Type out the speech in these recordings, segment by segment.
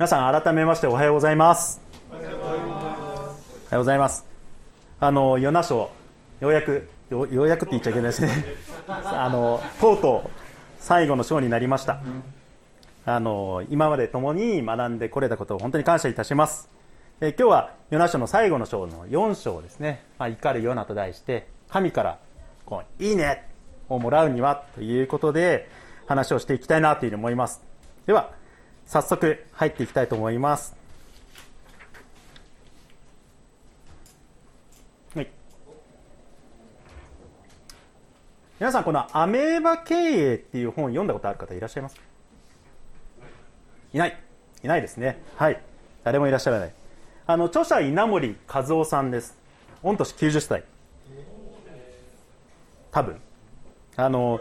皆さん改めましておはようございます。おはようございます。あの与那賞ようやくようやくって言っちゃいけないですね。あのとうとう最後の章になりました。あの今まで共に学んでこれたことを本当に感謝いたします。え今日は与那書の最後の章の4章ですね「まあ、怒るヨナ」と題して神からこう「いいね!」をもらうにはということで話をしていきたいなというふうに思います。では早速入っていきたいと思います。はい。皆さんこの「アメーバ経営」っていう本を読んだことある方いらっしゃいます？かいない。いないですね。はい。誰もいらっしゃらない。あの著者稲森和夫さんです。御年90歳。多分。あの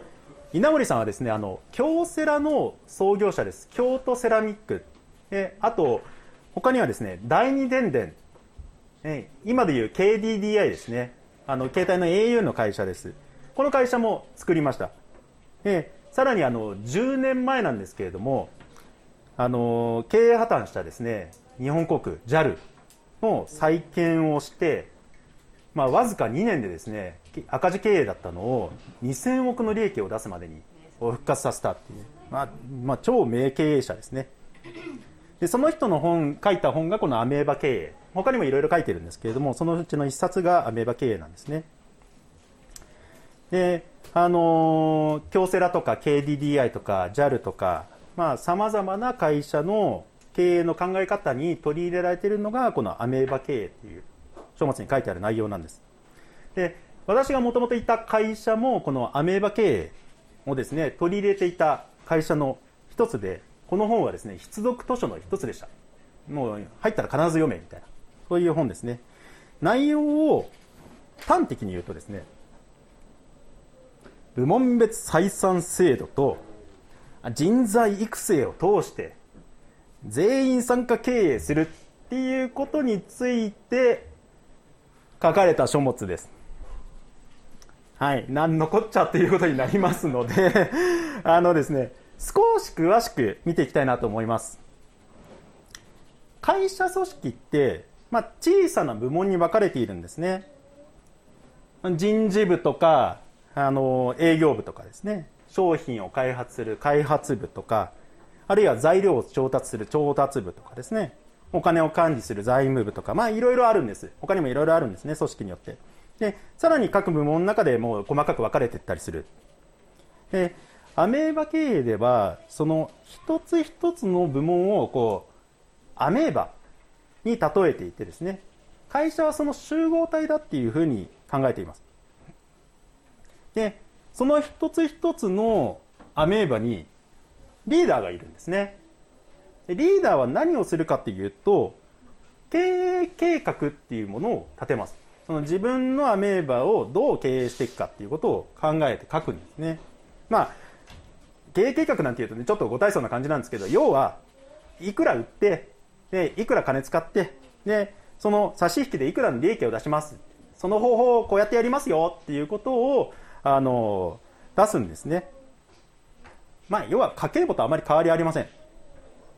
稲森さんはですねあの京セラの創業者です。京都セラミック。であと他にはですね第二電電。今でいう KDDI ですね。あの携帯の au の会社です。この会社も作りました。でさらにあの10年前なんですけれどもあの経営破綻したですね日本航空 JAL の再建をして、まあ、わずか2年でですね赤字経営だったのを2000億の利益を出すまでに復活させたっていう、まあまあ、超名経営者ですね。でその人の本書いた本がこのアメーバ経営。他にもいろいろ書いてるんですけれどもそのうちの一冊がアメーバ経営なんですね。であの京セラとか KDDI とか JAL とかさまざ、まな会社の経営の考え方に取り入れられているのがこのアメーバ経営っていう書物に書いてある内容なんです。で私がもともといた会社もこのアメーバ経営をですね取り入れていた会社の一つでこの本はですね必読図書の一つでしたもう入ったら必ず読めみたいなそういう本ですね内容を端的に言うとですね部門別採算制度と人材育成を通して全員参加経営するっていうことについて書かれた書物です。はい。何のこっちゃっていうことになりますので あのですね、少し詳しく見ていきたいなと思います。会社組織って、まあ、小さな部門に分かれているんですね。人事部とか、あの、営業部とかですね。商品を開発する開発部とか、あるいは材料を調達する調達部とかですね、お金を管理する財務部とか、まあいろいろあるんです。他にもいろいろあるんですね、組織によって。で、さらに各部門の中でもう細かく分かれていったりする。で、アメーバ経営では、その一つ一つの部門をこう、アメーバに例えていてですね、会社はその集合体だっていうふうに考えています。で、その一つ一つのアメーバにリーダーがいるんですね。リーダーは何をするかっていうと、経営計画っていうものを立てます。その自分のアメーバをどう経営していくかっていうことを考えて書くんですね。まあ、経営計画なんていうとね、ちょっとご体操な感じなんですけど、要は、いくら売って、で、いくら金使って、で、その差し引きでいくらの利益を出します。その方法をこうやってやりますよっていうことを、あの、出すんですね。まあ、要は家計簿とあまり変わりありません。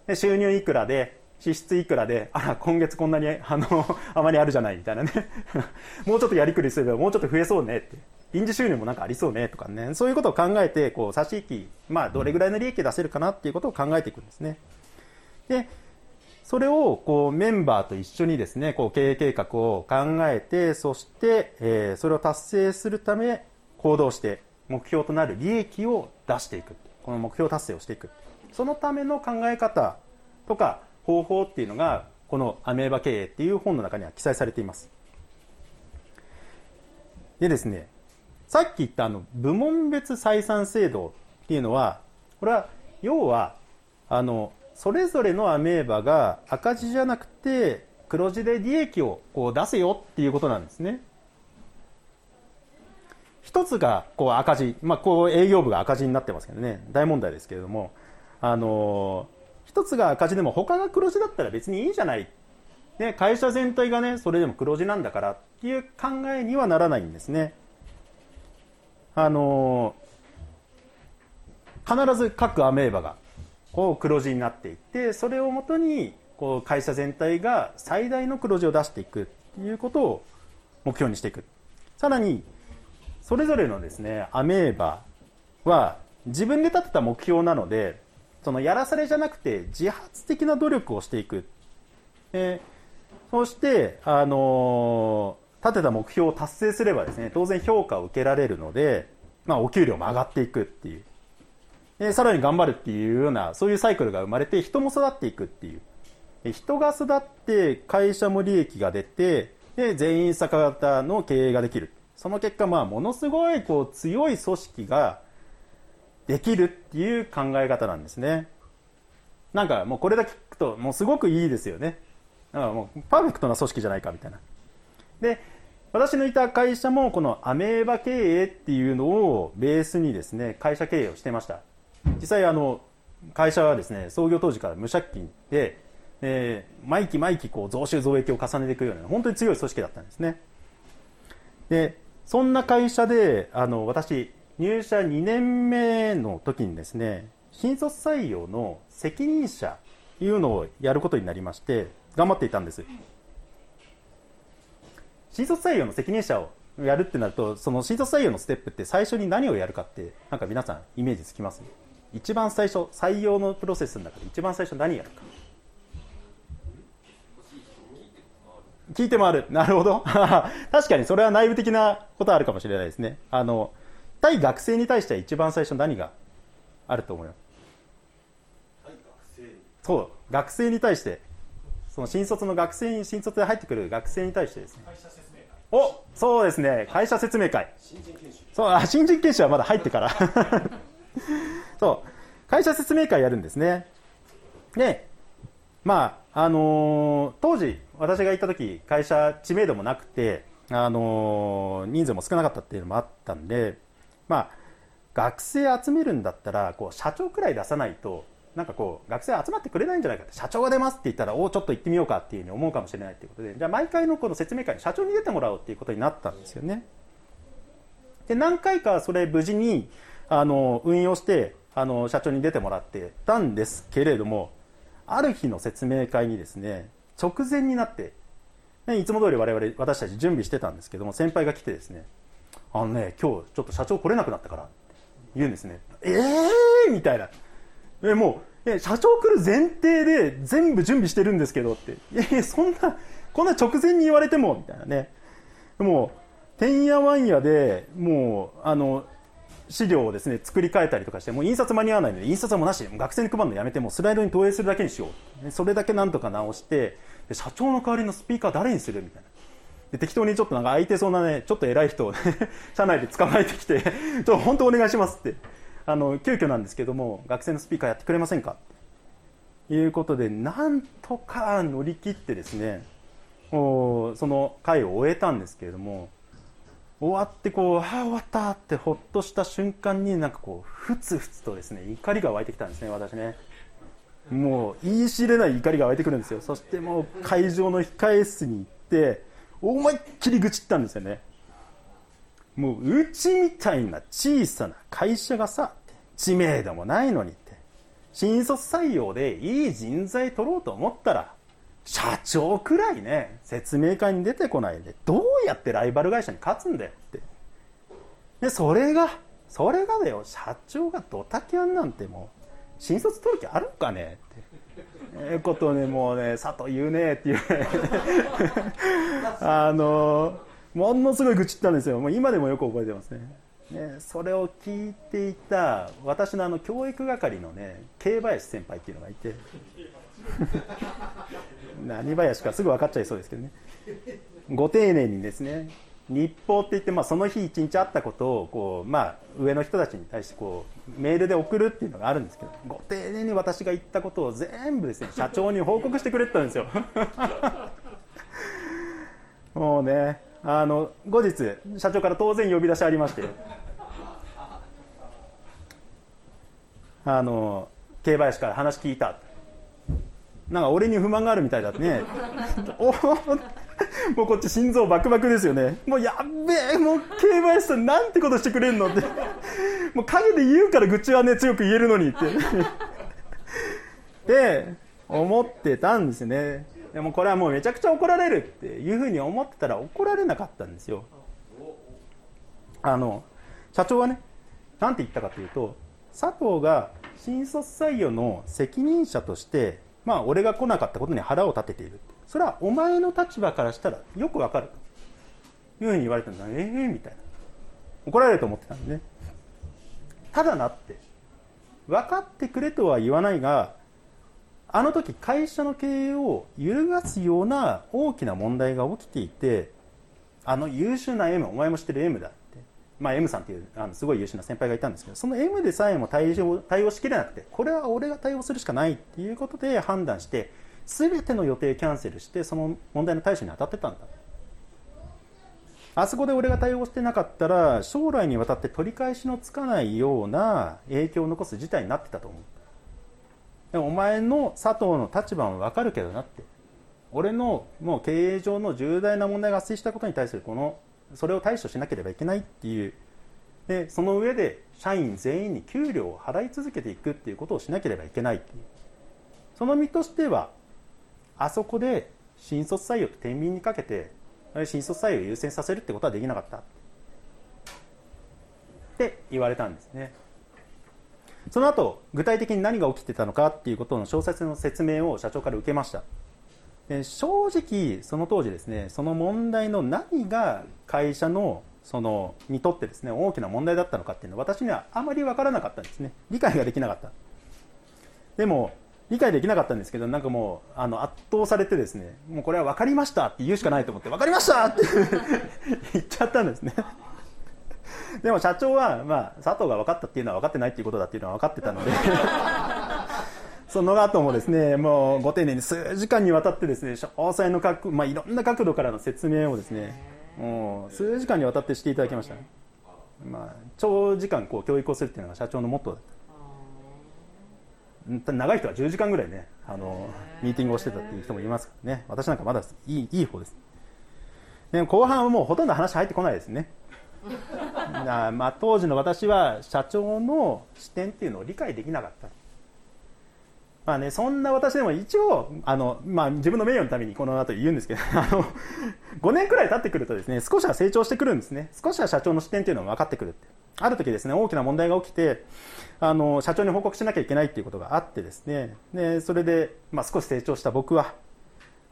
で収入いくらで、支出いくらで、あら、今月こんなに、あの、あまりあるじゃないみたいなね。もうちょっとやりくりすればもうちょっと増えそうねって。臨時収入もなんかありそうねとかね。そういうことを考えて、こう、差し引き、まあ、どれぐらいの利益出せるかなっていうことを考えていくんですね。で、それを、こう、メンバーと一緒にですね、こう、経営計画を考えて、そして、えー、それを達成するため、行動して、目標となる利益を出していくこの目標達成をしていくそのための考え方とか方法っていうのがこのアメーバ経営っていう本の中には記載されています。でですねさっき言ったあの部門別採算制度っていうのはこれは要はあのそれぞれのアメーバが赤字じゃなくて黒字で利益をこう出せよっていうことなんですね。一つがこう赤字、まあ、こう営業部が赤字になってますけどね、大問題ですけれども、あの一つが赤字でも他が黒字だったら別にいいじゃない。ね、会社全体がね、それでも黒字なんだからっていう考えにはならないんですね。あの必ず各アメーバがこう黒字になっていってそれをもとにこう会社全体が最大の黒字を出していくっていうことを目標にしていくさらにそれぞれのですねアメーバは自分で立てた目標なのでそのやらされじゃなくて自発的な努力をしていく、えー、そしてあのー、立てた目標を達成すればですね当然評価を受けられるので、まあ、お給料も上がっていくっていう。でさらに頑張るっていうようなそういうサイクルが生まれて人も育っていくっていう。え人が育って会社も利益が出てで全員坂型の経営ができる。その結果まあものすごいこう強い組織ができるっていう考え方なんですね。なんかもうこれだけ聞くともうすごくいいですよね。だからもうパーフェクトな組織じゃないかみたいな。で私のいた会社もこのアメーバ経営っていうのをベースにですね会社経営をしてました。実際あの会社はですね創業当時から無借金で、えー、毎期毎期こう増収増益を重ねていくような本当に強い組織だったんですね。でそんな会社であの私入社2年目の時にですね新卒採用の責任者というのをやることになりまして頑張っていたんです。新卒採用の責任者をやるってなるとその新卒採用のステップって最初に何をやるかってなんか皆さんイメージつきます？一番最初採用のプロセスの中で一番最初何やるか。聞いて回る。なるほど。確かにそれは内部的なことあるかもしれないですね。あの対学生に対しては一番最初何があると思いますそう学生に対してその新卒の学生に新卒で入ってくる学生に対してですね。おそうですね。会社説明会。そうあ新人研修はまだ入ってから。そう。会社説明会やるんですね。でまああのー、当時私が行った時会社知名度もなくてあのー、人数も少なかったっていうのもあったんでまあ学生集めるんだったらこう社長くらい出さないとなんかこう学生集まってくれないんじゃないかって社長が出ますって言ったらおおちょっと行ってみようかっていうふうに思うかもしれないっていうことでじゃあ毎回のこの説明会に社長に出てもらおうっていうことになったんですよね。で何回かそれ無事にあの運用してあの社長に出てもらってたんですけれどもある日の説明会にですね直前になっていつも通り我々私たち準備してたんですけども先輩が来てですねあのね今日ちょっと社長来れなくなったから言うんですね。えー、みたいな。えもうえ社長来る前提で全部準備してるんですけどって。いやそんなこんな直前に言われてもみたいなね。もうてんやわんやでもうあの資料をですね作り変えたりとかしてもう印刷間に合わないので印刷はもなし学生に配るのやめてもうスライドに投影するだけにしよう。それだけなんとか直して社長の代わりのスピーカー誰にするみたいな。で適当にちょっとなんか空いてそうなねちょっと偉い人を、ね、社内で捕まえてきて ちょっと本当お願いしますってあの急遽なんですけども学生のスピーカーやってくれませんか？ということでなんとか乗り切ってですねおその会を終えたんですけれども終わってこうああ終わったってほっとした瞬間になんかこうふつふつとですね怒りが湧いてきたんですね私ね。もう言い知れない怒りが湧いてくるんですよ。そしてもう会場の控え室に行って思いっきり愚痴ったんですよね。もううちみたいな小さな会社がさ知名度もないのにって新卒採用でいい人材取ろうと思ったら社長くらいね説明会に出てこないでどうやってライバル会社に勝つんだよって。でそれがそれがだよ社長がドタキャンなんてもう新卒取る気あるかねええことねもうね佐藤言うねっていう。あのものすごい愚痴ったんですよ。もう今でもよく覚えてますね。ねそれを聞いていた私のあの教育係のね慶林先輩っていうのがいて。何林かすぐ分かっちゃいそうですけどね。ご丁寧にですね日報って言って、まあ、その日一日あったことをこう、まあ、上の人たちに対してこうメールで送るっていうのがあるんですけどご丁寧に私が言ったことを全部ですね社長に報告してくれてたんですよ。もうねあの後日社長から当然呼び出しありまして。あの競林から話聞いた。なんか俺に不満があるみたいだってね。お もうこっち心臓バクバクですよね。もうやっべえもう競馬さんなんてことしてくれんのって。もう陰で言うから愚痴はね強く言えるのにって。って思ってたんですね。でもこれはもうめちゃくちゃ怒られるっていうふうに思ってたら怒られなかったんですよ。あの社長はね何て言ったかというと佐藤が新卒採用の責任者としてまあ俺が来なかったことに腹を立てているそれはお前の立場からしたらよくわかる。というふうに言われたんだええー、みたいな。怒られると思ってたんでね。ただなって分かってくれとは言わないがあの時会社の経営を揺るがすような大きな問題が起きていてあの優秀な M お前も知ってる M だって、まあ、M さんっていうあのすごい優秀な先輩がいたんですけどその M でさえも対応対応しきれなくてこれは俺が対応するしかないっていうことで判断して全ての予定キャンセルしてその問題の対処に当たってたんだ。あそこで俺が対応してなかったら将来にわたって取り返しのつかないような影響を残す事態になってたと思う。でお前の佐藤の立場も分かるけどなって。俺のもう経営上の重大な問題が発生したことに対するこのそれを対処しなければいけないっていう。でその上で社員全員に給料を払い続けていくっていうことをしなければいけないっていう。その身としてはあそこで新卒採用と天秤にかけて新卒採用を優先させるってことはできなかった。って言われたんですね。その後具体的に何が起きてたのかっていうことの詳細の説明を社長から受けました。で正直その当時ですねその問題の何が会社のそのにとってですね大きな問題だったのかっていうのは私にはあまり分からなかったんですね。理解ができなかった。でも理解できなかったんですけどなんかもうあの圧倒されてですねもうこれは分かりましたって言うしかないと思って分かりましたって 言っちゃったんですね。でも社長は、まあ、佐藤が分かったっていうのは分かってないっていうことだっていうのは分かってたのでその後もですねもうご丁寧に数時間にわたってですね詳細の角、まあ、いろんな角度からの説明をですねもう数時間にわたってしていただきました、まあ、長時間こう教育をするっていうのが社長のモットーだっ長い人は10時間ぐらいねあのミーティングをしてたっていう人もいますからね。私なんかまだいいいい方です。でも後半はもうほとんど話入ってこないですね。まあ当時の私は社長の視点っていうのを理解できなかったまあね、そんな私でも一応あの、まあ、自分の名誉のためにこの後言うんですけど あの5年くらい経ってくるとですね少しは成長してくるんですね。少しは社長の視点っていうのが分かってくるってある時ですね大きな問題が起きてあの社長に報告しなきゃいけないっていうことがあってですね。でそれで、まあ、少し成長した僕は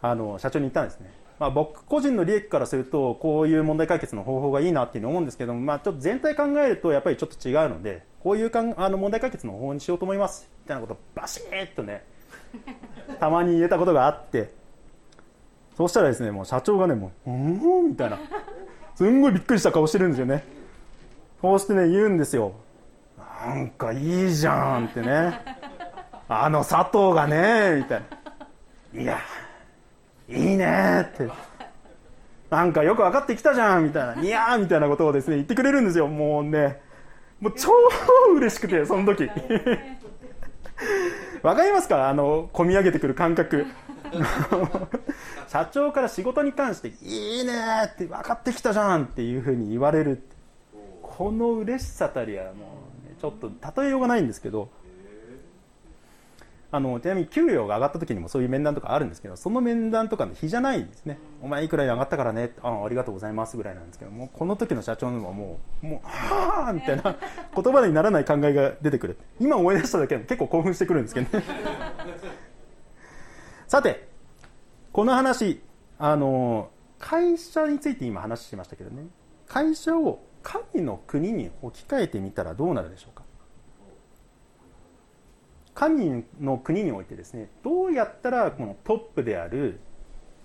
あの社長に言ったんですね、まあ、僕個人の利益からするとこういう問題解決の方法がいいなっていうのを思うんですけども、まあ、ちょっと全体考えるとやっぱりちょっと違うのでこういうかんあの問題解決の方法にしようと思いますみたいなことをバシッとね たまに言えたことがあってそうしたらですねもう社長がねもう「うん」みたいなすんごいびっくりした顔してるんですよね。こうしてね言うんですよ。なんかいいじゃんってね。あの佐藤がねみたいな。いやいいねってなんかよく分かってきたじゃんみたいな、いやーみたいなことをですね、言ってくれるんですよ。もうね、もう超嬉しくて、その時。わかりますか？あの、込み上げてくる感覚。社長から仕事に関して、いいねって分かってきたじゃんっていうふうに言われる。この嬉しさたりはもう、ね、ちょっと例えようがないんですけど、あのちなみに給料が上がった時にもそういう面談とかあるんですけどその面談とかの日じゃないんですね。お前いくら上がったからね。あありがとうございますぐらいなんですけどもこの時の社長のはもうもうはあみたいな 言葉にならない考えが出てくる今思い出しただけでも結構興奮してくるんですけどね。さてこの話あの会社について今話しましたけどね。会社を神の国に置き換えてみたらどうなるでしょうか神の国においてですねどうやったらこのトップである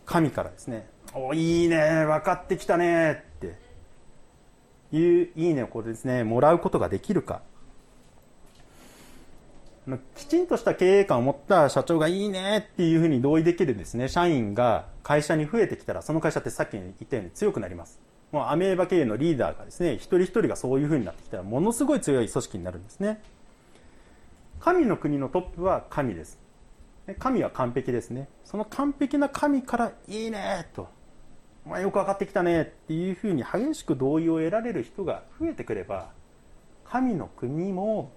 神からですね「おいいね分かってきたね」っていう「いいね」をこれですねもらうことができるか。きちんとした経営観を持った社長がいいねっていうふうに同意できるですね社員が会社に増えてきたらその会社ってさっき言ったように強くなります。もうアメーバ経営のリーダーがですね一人一人がそういうふうになってきたらものすごい強い組織になるんですね。神の国のトップは神です。神は完璧ですね。その完璧な神から「いいね」と「お前よく分かってきたね」っていうふうに激しく同意を得られる人が増えてくれば神の国も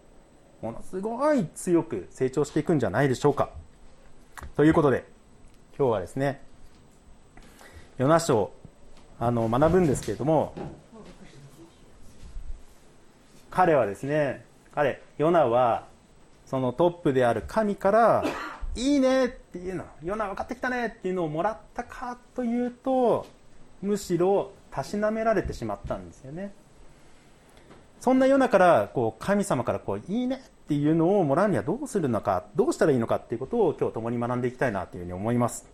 ものすごい強く成長していくんじゃないでしょうか。ということで今日はですねヨナ書あの学ぶんですけれども彼はですね彼ヨナはそのトップである神からいいねっていうのヨナ分かってきたねっていうのをもらったかというとむしろたしなめられてしまったんですよね。そんなヨナからこう神様からこういいねっていうのをもらうにはどうするのかどうしたらいいのかっていうことを今日共に学んでいきたいなというふうに思います。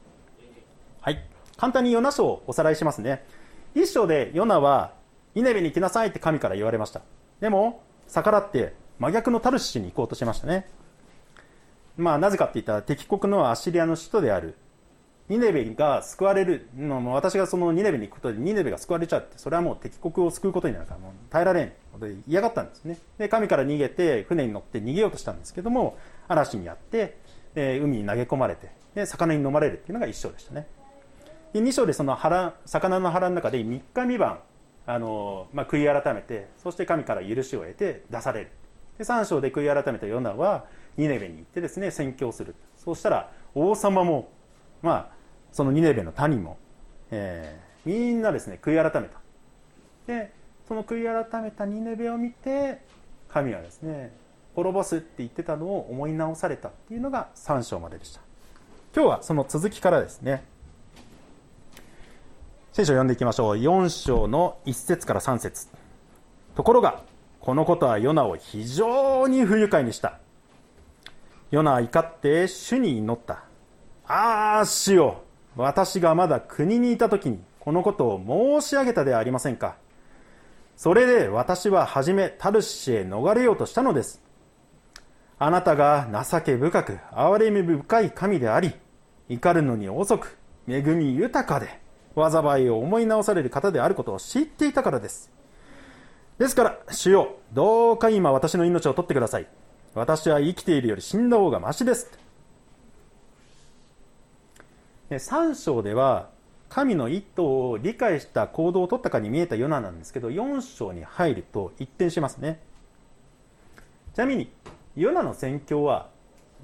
はい。簡単にヨナ書をおさらいしますね。一章でヨナはイネベに行きなさいって神から言われました。でも逆らって真逆のタルシュに行こうとしましたね。まあなぜかって言ったら敵国のアッシリアの首都である。ニネベが救われるの私がそのニネベに行くことでニネベが救われちゃってそれはもう敵国を救うことになるからもう耐えられんので嫌がったんですね。で神から逃げて船に乗って逃げようとしたんですけども嵐にあってで海に投げ込まれてで魚に飲まれるっていうのが一章でしたね。で2章でその腹魚の腹の中で3日三晩あの、まあ、悔い改めてそして神から許しを得て出される。で3章で悔い改めたヨナはニネベに行ってですね宣教する。そうしたら王様もまあそのニネベの谷も、えー、みんなですね悔い改めた。でその悔い改めたニネベを見て神はですね滅ぼすって言ってたのを思い直されたっていうのが3章まででした。今日はその続きからですね。聖書を読んでいきましょう。4章の1節から3節。ところがこのことはヨナを非常に不愉快にした。ヨナは怒って主に祈った。ああ主よ。私がまだ国にいた時にこのことを申し上げたではありませんか。それで私は初めタルシへ逃れようとしたのです。あなたが情け深く憐れみ深い神であり怒るのに遅く恵み豊かで災いを思い直される方であることを知っていたからです。ですから主よどうか今私の命を取ってください。私は生きているより死んだ方がましです。3章では神の意図を理解した行動を取ったかに見えたヨナなんですけど4章に入ると一転しますね。ちなみにヨナの宣教は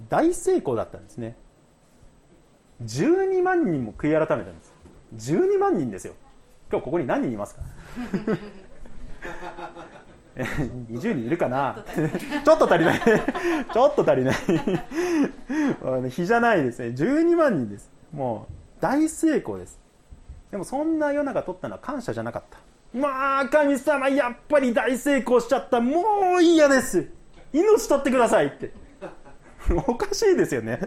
大成功だったんですね。12万人も悔い改めたんです。12万人ですよ。今日ここに何人いますか？20人いるかな？ちょっと足りない。ちょっと足りない。日じゃないですね。12万人です。もう大成功です。でもそんな世の中取ったのは感謝じゃなかった。まあ神様やっぱり大成功しちゃった。もう嫌です。命取ってくださいって。おかしいですよね。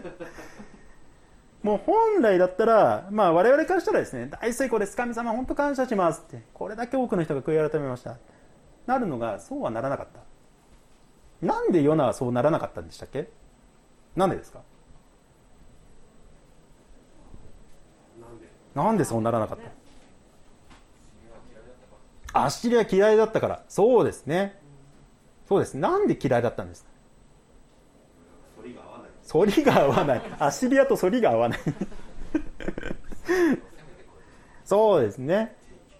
もう本来だったら、まあ我々からしたらですね、大成功です。神様本当感謝しますって。これだけ多くの人が悔い改めました。なるのが、そうはならなかった。なんでヨナはそうならなかったんでしたっけ？なんでですか？なんで？そうならなかった？アッシリア嫌いだったから。そうですね。そうです。なんで嫌いだったんですか？反りが合わない。アシリアと反りが合わない。そうですね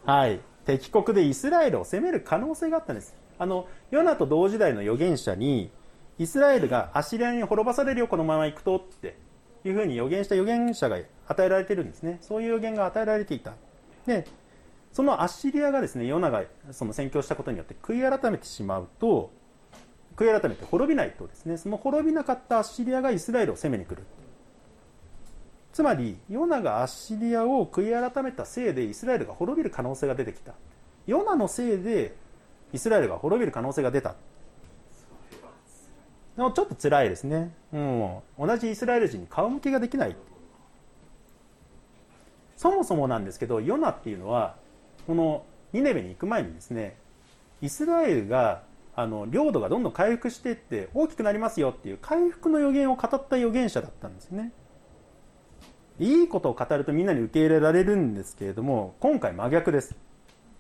はい。敵国でイスラエルを攻める可能性があったんですあのヨナと同時代の預言者にイスラエルがアシリアに滅ぼされるよこのまま行くとってい。うふうに予言した預言者が与えられてるんですねそうい。う予言が与えられてい。たでそのアッシリアがですねヨナがその宣教したことによって悔い。改めてしまうと悔い改めて滅びないとですねその滅びなかったアッシリアがイスラエルを攻めに来る。つまりヨナがアッシリアを悔い改めたせいでイスラエルが滅びる可能性が出てきた。ヨナのせいでイスラエルが滅びる可能性が出た。ちょっと辛いですね、うん、同じイスラエル人に顔向けができない。そもそもなんですけどヨナっていうのはこのニネベに行く前にですねイスラエルがあの領土がどんどん回復していって大きくなりますよっていう回復の予言を語った預言者だったんですね。いいことを語るとみんなに受け入れられるんですけれども今回真逆です。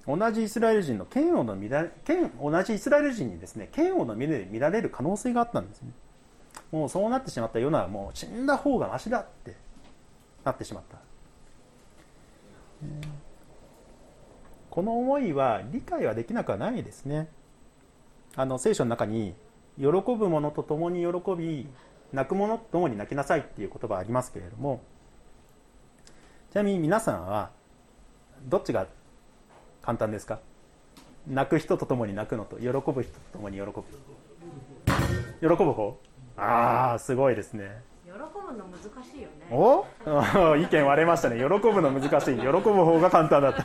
同じイスラエル人の嫌悪の見ら嫌同じイスラエル人にですね嫌悪の目で見られる可能性があったんですね。もうそうなってしまったようなもう死んだ方がましだってなってしまった、この思いは理解はできなくはないですね。あの聖書の中に喜ぶ者と共に喜び泣く者と共に泣きなさいっていう言葉ありますけれどもちなみに皆さんはどっちが簡単ですか？泣く人と共に泣くのと喜ぶ人と共に喜ぶ。喜ぶ方？ああすごいですね。喜ぶの難しいよね。お？意見割れましたね。喜ぶの難しい。喜ぶ方が簡単だった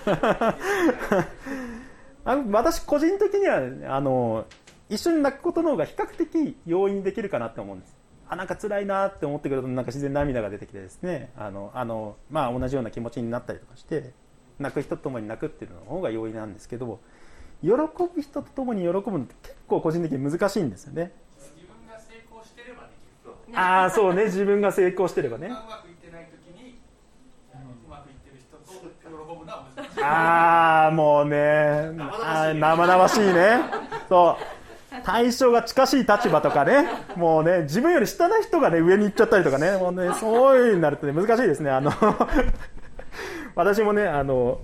あ私個人的にはあの一緒に泣くことの方が比較的容易にできるかなって思うんです。あなんか辛いなって思ってくるとなんか自然涙が出てきてですね。あのあの、まあ、同じような気持ちになったりとかして泣く人と共に泣くっていうの方が容易なんですけど喜ぶ人と共に喜ぶのって結構個人的に難しいんですよね。自分が成功してればできると。ああそうね。自分が成功してればね うまくいってない時にあのうまくいってる人と喜ぶのは難しいああもうね。生々しいね。そう。対象が近しい立場とかね。もうね自分より下な人がね上に行っちゃったりとかね。もうねそういうになるとね難しいですね。あの 私もねあの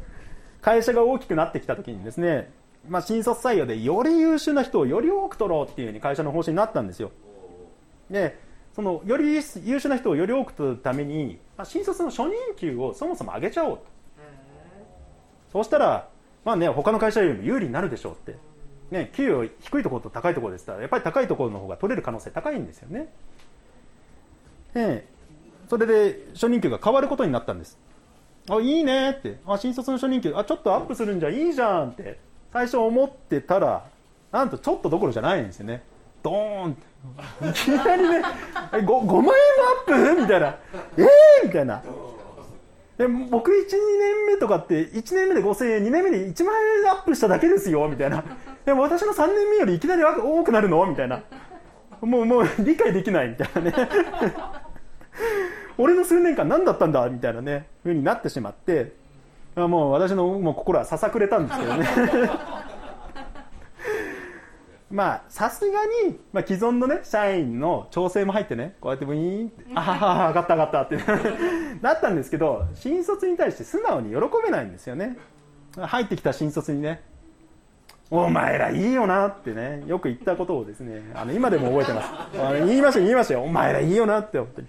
会社が大きくなってきた時にですねまあ、新卒採用でより優秀な人をより多く取ろうっていうふうに会社の方針になったんですよ。でそのより優秀な人をより多く取るために、まあ、新卒の初任給をそもそも上げちゃおうとそうしたら、まあね、他の会社よりも有利になるでしょうって、ね、給与低いところと高いところでしたらやっぱり高いところの方が取れる可能性高いんですよね。でそれで初任給が変わることになったんです。あいいねって。あ新卒の初任給あちょっとアップするんじゃいいじゃんって。最初思ってたらなんとちょっとどころじゃないんですよね。ドーンって。いきなりね 5, 5万円もアップ？みたいな。えー、みたいな。で僕1、2年目とかって1年目で5000円2年目で1万円アップしただけですよみたいな。でも私の3年目よりいきなり多くなるの？みたいな。もうもう理解できないみたいなね。俺の数年間何だったんだ？みたいなねふうになってしまって。もう私のもう心はささくれたんですけどね。まあさすがに、まあ、既存のね社員の調整も入ってねこうやってブイーンってああ上がった上がったって なったんですけど新卒に対して素直に喜べないんですよね。入ってきた新卒にねお前らいいよなってねよく言ったことをですねあの今でも覚えてます。あの言いました言いましたよ。お前らいいよなって本当に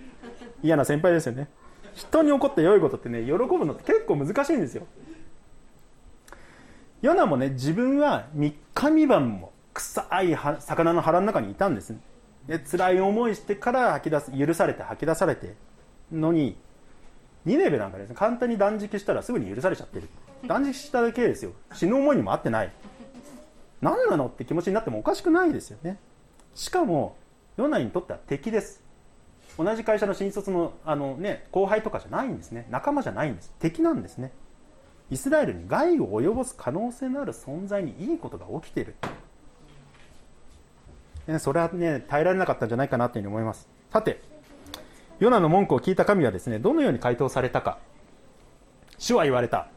嫌な先輩ですよね。人に起こった良いことってね喜ぶのって結構難しいんですよ。ヨナもね自分は3日3晩も臭い魚の腹の中にいたんですで辛い思いしてから吐き出す許されて吐き出されてのにニネベなんかですね。簡単に断食したらすぐに許されちゃってる。断食しただけですよ。死ぬ思いにも合ってない。何なの？って気持ちになってもおかしくないですよね。しかもヨナにとっては敵です。同じ会社の新卒のあの、ね、後輩とかじゃないんですね。仲間じゃないんです。敵なんですね。イスラエルに害を及ぼす可能性のある存在にいいことが起きている。それはね耐えられなかったんじゃないかなというふうに思います。さてヨナの文句を聞いた神はですねどのように回答されたか。主は言われた。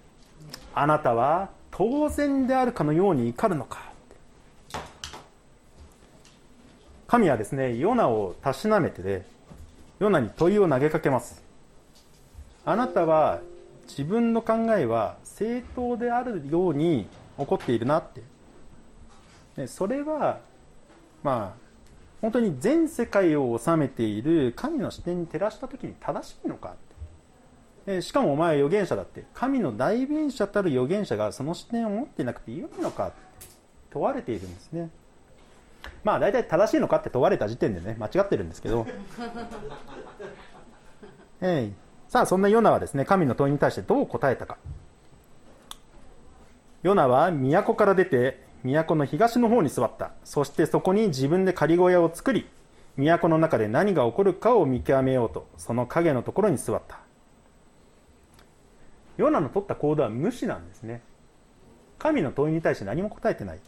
あなたは当然であるかのように怒るのか。神はですねヨナをたしなめてでヨナに問いを投げかけます。あなたは自分の考えは正当であるように起こっているなって。それはまあ本当に全世界を治めている神の視点に照らした時に正しいのかでしかもお前は預言者だって。神の代弁者たる預言者がその視点を持っていなくていいのか問われているんですね。まあ大体正しいのかって問われた時点でね間違ってるんですけど。えい。さあそんなヨナはですね神の問いに対してどう答えたか。ヨナは都から出て都の東の方に座った。そしてそこに自分で仮小屋を作り都の中で何が起こるかを見極めようとその影のところに座った。ヨナの取った行動は無視なんですね。神の問いに対して何も答えてない。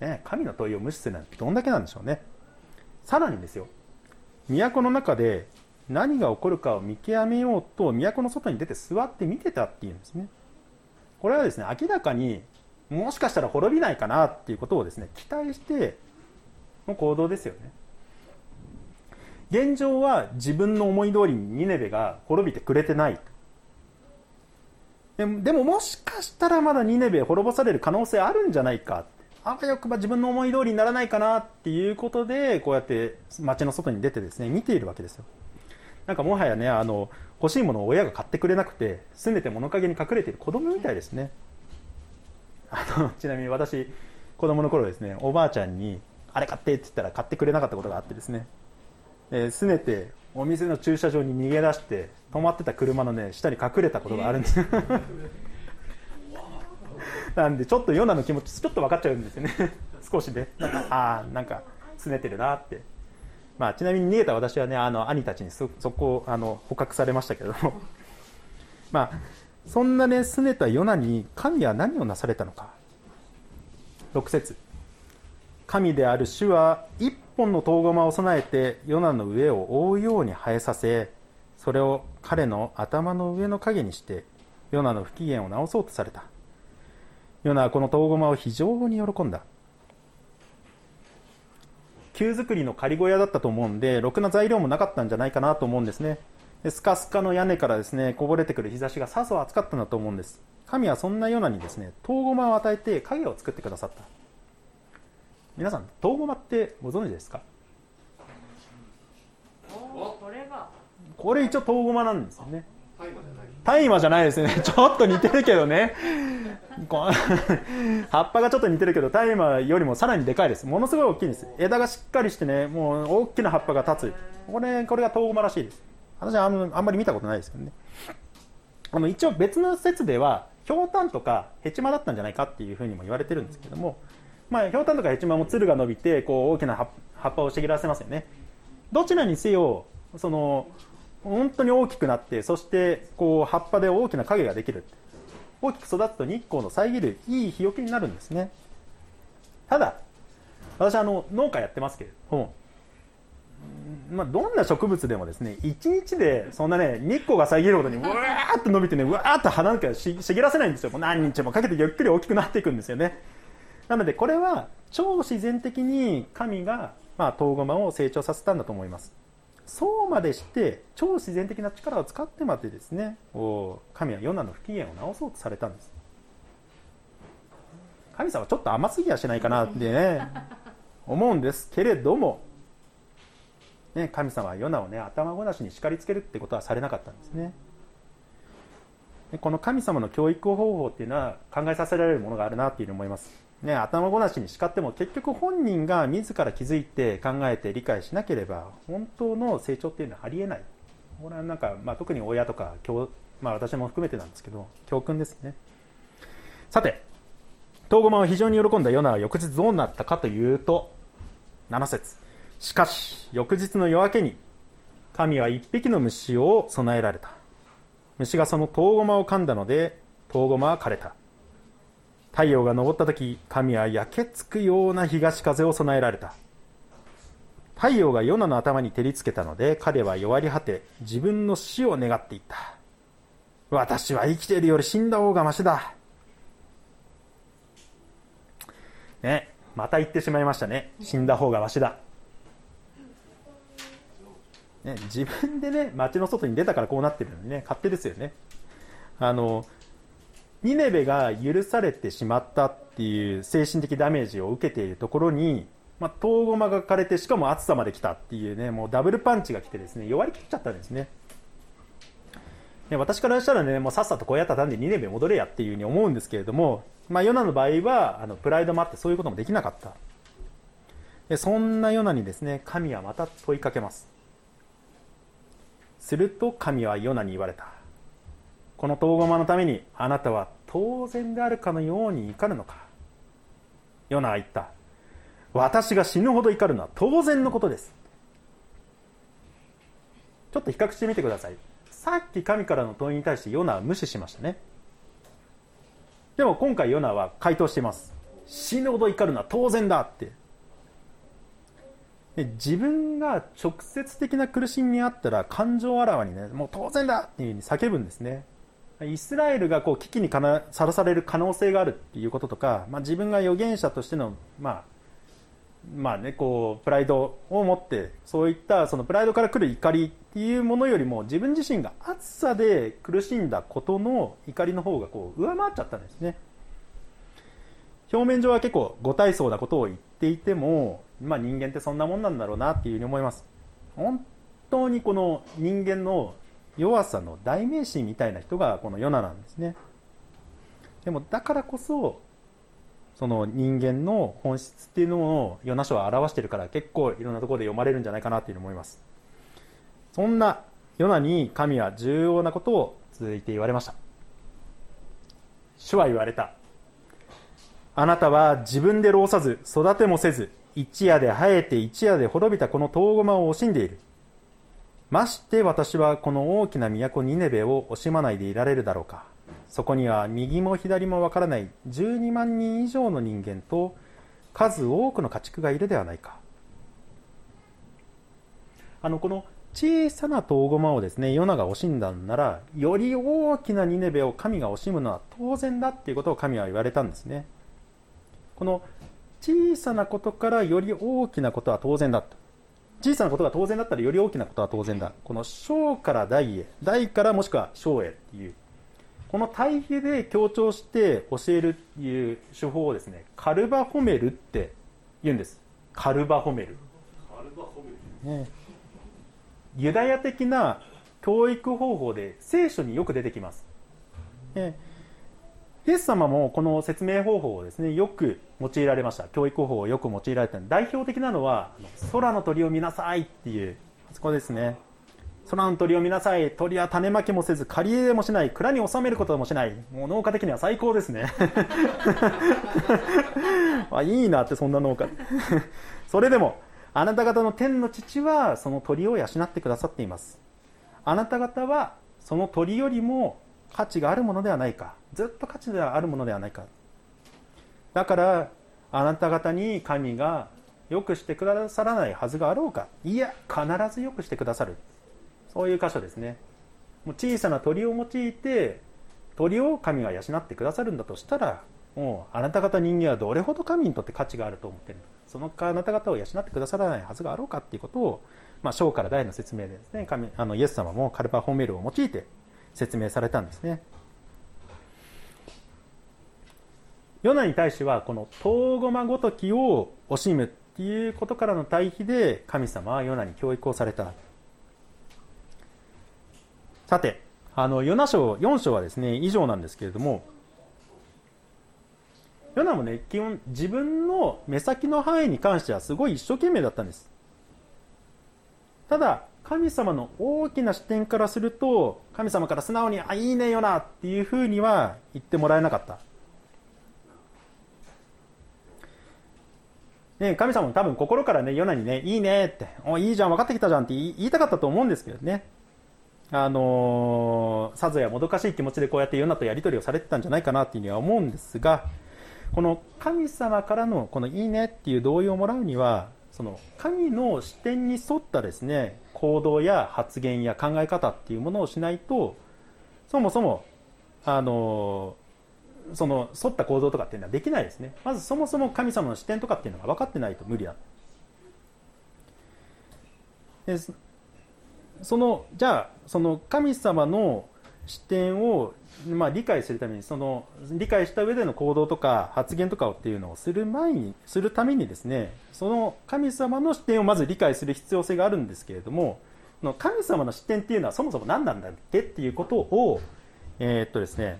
ね、神の問いを無視するなんてどんだけなんでしょうね。さらにですよ。都の中で何が起こるかを見極めようと都の外に出て座って見てたっていうんですね。これはですね明らかにもしかしたら滅びないかなっていうことをですね期待しての行動ですよね。現状は自分の思い通りにニネベが滅びてくれてない。でもでももしかしたらまだニネベ滅ぼされる可能性あるんじゃないか。あわよくば自分の思い通りにならないかなっていうことでこうやって街の外に出てですね見ているわけですよ。なんかもはやねあの欲しいものを親が買ってくれなくてせめて物陰に隠れている子供みたいですね。あの ちなみに私子供の頃ですねおばあちゃんにあれ買ってって言ったら買ってくれなかったことがあってですね。えー、拗ねてお店の駐車場に逃げ出して止まってた車のね下に隠れたことがあるんです。よ なんでちょっとヨナの気持ちちょっと分かっちゃうんですよね。少しねなんかああなんか拗ねてるなって。まあちなみに逃げた私はねあの兄たちにそそこあの捕獲されましたけども。まあそんなね拗ねたヨナに神は何をなされたのか。6節。神である主は一本の遠駒を備えてヨナの上を覆うように生えさせそれを彼の頭の上の影にしてヨナの不機嫌を直そうとされた。ヨナはこの遠駒を非常に喜んだ。旧作りの仮小屋だったと思うんでろくな材料もなかったんじゃないかなと思うんですね。スカスカの屋根からですねこぼれてくる日差しがさぞ暑かったんだと思うんです。神はそんなヨナにですね遠駒を与えて影を作ってくださった。皆さん遠駒ってご存知ですか？これが。これ一応遠駒なんですよね。大麻じゃない。ですね。ちょっと似てるけどね。こう 葉っぱがちょっと似てるけど大麻よりもさらにでかいです。ものすごい大きいんです。枝がしっかりしてねもう大きな葉っぱが立つ。これこれが遠駒らしいです私はあんあんまり見たことないですけどね。あの一応別の説ではひょうたんとかヘチマだったんじゃないかっていうふうにも言われてるんですけどもまあ、ひょうたんとかヘチマもつるが伸びてこう大きな葉っぱを茂らせますよね。どちらにせよその本当に大きくなってそしてこう葉っぱで大きな影ができる。大きく育つと日光の遮るいい日よけになるんですね。ただ私あの農家やってますけれどもまあ、どんな植物でもですね一日でそんなね日光が遮るほどにうわーっと伸びてねうわーっと花なんか茂らせないんですよ。もう何日もかけてゆっくり大きくなっていくんですよね。なのでこれは超自然的に神が、まあ、トウゴマを成長させたんだと思います。そうまでして超自然的な力を使ってまでですね神はヨナの不機嫌を直そうとされたんです。神様ちょっと甘すぎやしないかなってね思うんですけれども、ね、神様はヨナをね頭ごなしに叱りつけるってことはされなかったんですね。でこの神様の教育方法っていうのは考えさせられるものがあるなっていうふうに思います。ね、頭ごなしに叱っても結局本人が自ら気づいて考えて理解しなければ本当の成長っていうのはありえない。これはなんか、まあ、特に親とか教、まあ、私も含めてなんですけど教訓ですね。さて東郷は非常に喜んだヨナは翌日どうなったかというと7節。しかし翌日の夜明けに神は一匹の虫を備えられた。虫がその遠駒を噛んだので遠駒は枯れた。太陽が昇った時神は焼けつくような東風を備えられた。太陽がヨナの頭に照りつけたので彼は弱り果て自分の死を願っていった。私は生きているより死んだ方がましだ。ねまた言ってしまいましたね。死んだ方がましだ。ね、自分でね街の外に出たからこうなってるのにね勝手ですよね。あのニネベが許されてしまったっていう精神的ダメージを受けているところに、まあ、遠駒が枯れてしかも暑さまで来たっていうねもうダブルパンチが来てですね弱りきっちゃったんですね。ね私からしたらねもうさっさとこうやったらんでニネベ戻れやっていうふうに思うんですけれども、まあ、ヨナの場合はあのプライドもあってそういうこともできなかった。でそんなヨナにですね神はまた問いかけます。すると神はヨナに言われた。この遠駒のためにあなたは当然であるかのように怒るのか。ヨナは言った。私が死ぬほど怒るのは当然のことです。ちょっと比較してみてください。さっき神からの問いに対してヨナは無視しましたね。でも今回ヨナは回答しています。死ぬほど怒るのは当然だって。で自分が直接的な苦しみにあったら感情あらわにねもう当然だっていうふうに叫ぶんですね。イスラエルがこう危機にさらされる可能性があるっていうこととか、まあ、自分が預言者としての、まあまあね、こうプライドを持ってそういったそのプライドから来る怒りっていうものよりも自分自身が暑さで苦しんだことの怒りの方がこう上回っちゃったんですね。表面上は結構ご体操なことを言っていても、まあ、人間ってそんなもんなんだろうなっていうふうに思います。本当にこの人間の弱さの代名詞みたいな人がこのヨナなんですね。でもだからこそその人間の本質っていうのをヨナ書は表してるから結構いろんなところで読まれるんじゃないかなっていうふうに思います。そんなヨナに神は重要なことを続いて言われました。主は言われたあなたは自分で労さず育てもせず一夜で生えて一夜で滅びたこの遠駒を惜しんでいる。まして私はこの大きな都ニネベを惜しまないでいられるだろうか。そこには右も左もわからない12万人以上の人間と数多くの家畜がいるではないか。あのこの小さな遠駒をですねヨナが惜しんだんならより大きなニネベを神が惜しむのは当然だっていうことを神は言われたんですね。この小さなことからより大きなことは当然だと小さなことが当然だったらより大きなことは当然だ。この小から大へ大からもしくは小へっていう。この対比で強調して教えるっていう手法をですねカルバホメルって言うんです。カルバホメル。ね。ユダヤ的な教育方法で聖書によく出てきます、ねイエス様もこの説明方法をですねよく用いられました。教育方法をよく用いられた代表的なのは空の鳥を見なさいっていうあそこですね。空の鳥を見なさい。鳥は種まきもせず借り入れもしない。蔵に収めることもしない。もう農家的には最高ですね。あいいなってそんな農家。それでもあなた方の天の父はその鳥を養ってくださっています。あなた方はその鳥よりも価値があるものではないか。ずっと価値ではあるものではないか。だからあなた方に神がよくしてくださらないはずがあろうか。いや必ずよくしてくださる。そういう箇所ですね。もう小さな鳥を用いて鳥を神が養ってくださるんだとしたらもうあなた方人間はどれほど神にとって価値があると思っているのか。そのあなた方を養ってくださらないはずがあろうかっていうことを、まあ、小から大の説明でですね神あのイエス様もカルパホメルを用いて説明されたんですね。ヨナに対してはこの遠駒ごときを惜しむっていうことからの対比で神様はヨナに教育をされた。さてあのヨナ書4章はですね以上なんですけれどもヨナもね基本自分の目先の範囲に関してはすごい一生懸命だったんです。ただ神様の大きな視点からすると神様から素直に「あいいねヨナ」っていうふうには言ってもらえなかった。ね、神様も多分心からね、ヨナにね、いいねって、おいいじゃん、分かってきたじゃんって言いたかったと思うんですけどね。あのー、さぞやもどかしい気持ちでこうやってヨナとやり取りをされてたんじゃないかなっていうには思うんですが、この神様からのこのいいねっていう同意をもらうには、その神の視点に沿ったですね、行動や発言や考え方っていうものをしないと、そもそも、あのその沿った行動とかっていうのはできないですね。まずそもそも神様の視点とかっていうのが分かってないと無理だ。でそのじゃあその神様の視点を、まあ、理解するためにその理解した上での行動とか発言とかっていうのをする前にするためにですねその神様の視点をまず理解する必要性があるんですけれども神様の視点っていうのはそもそも何なんだっけっていうことをえー、っとですね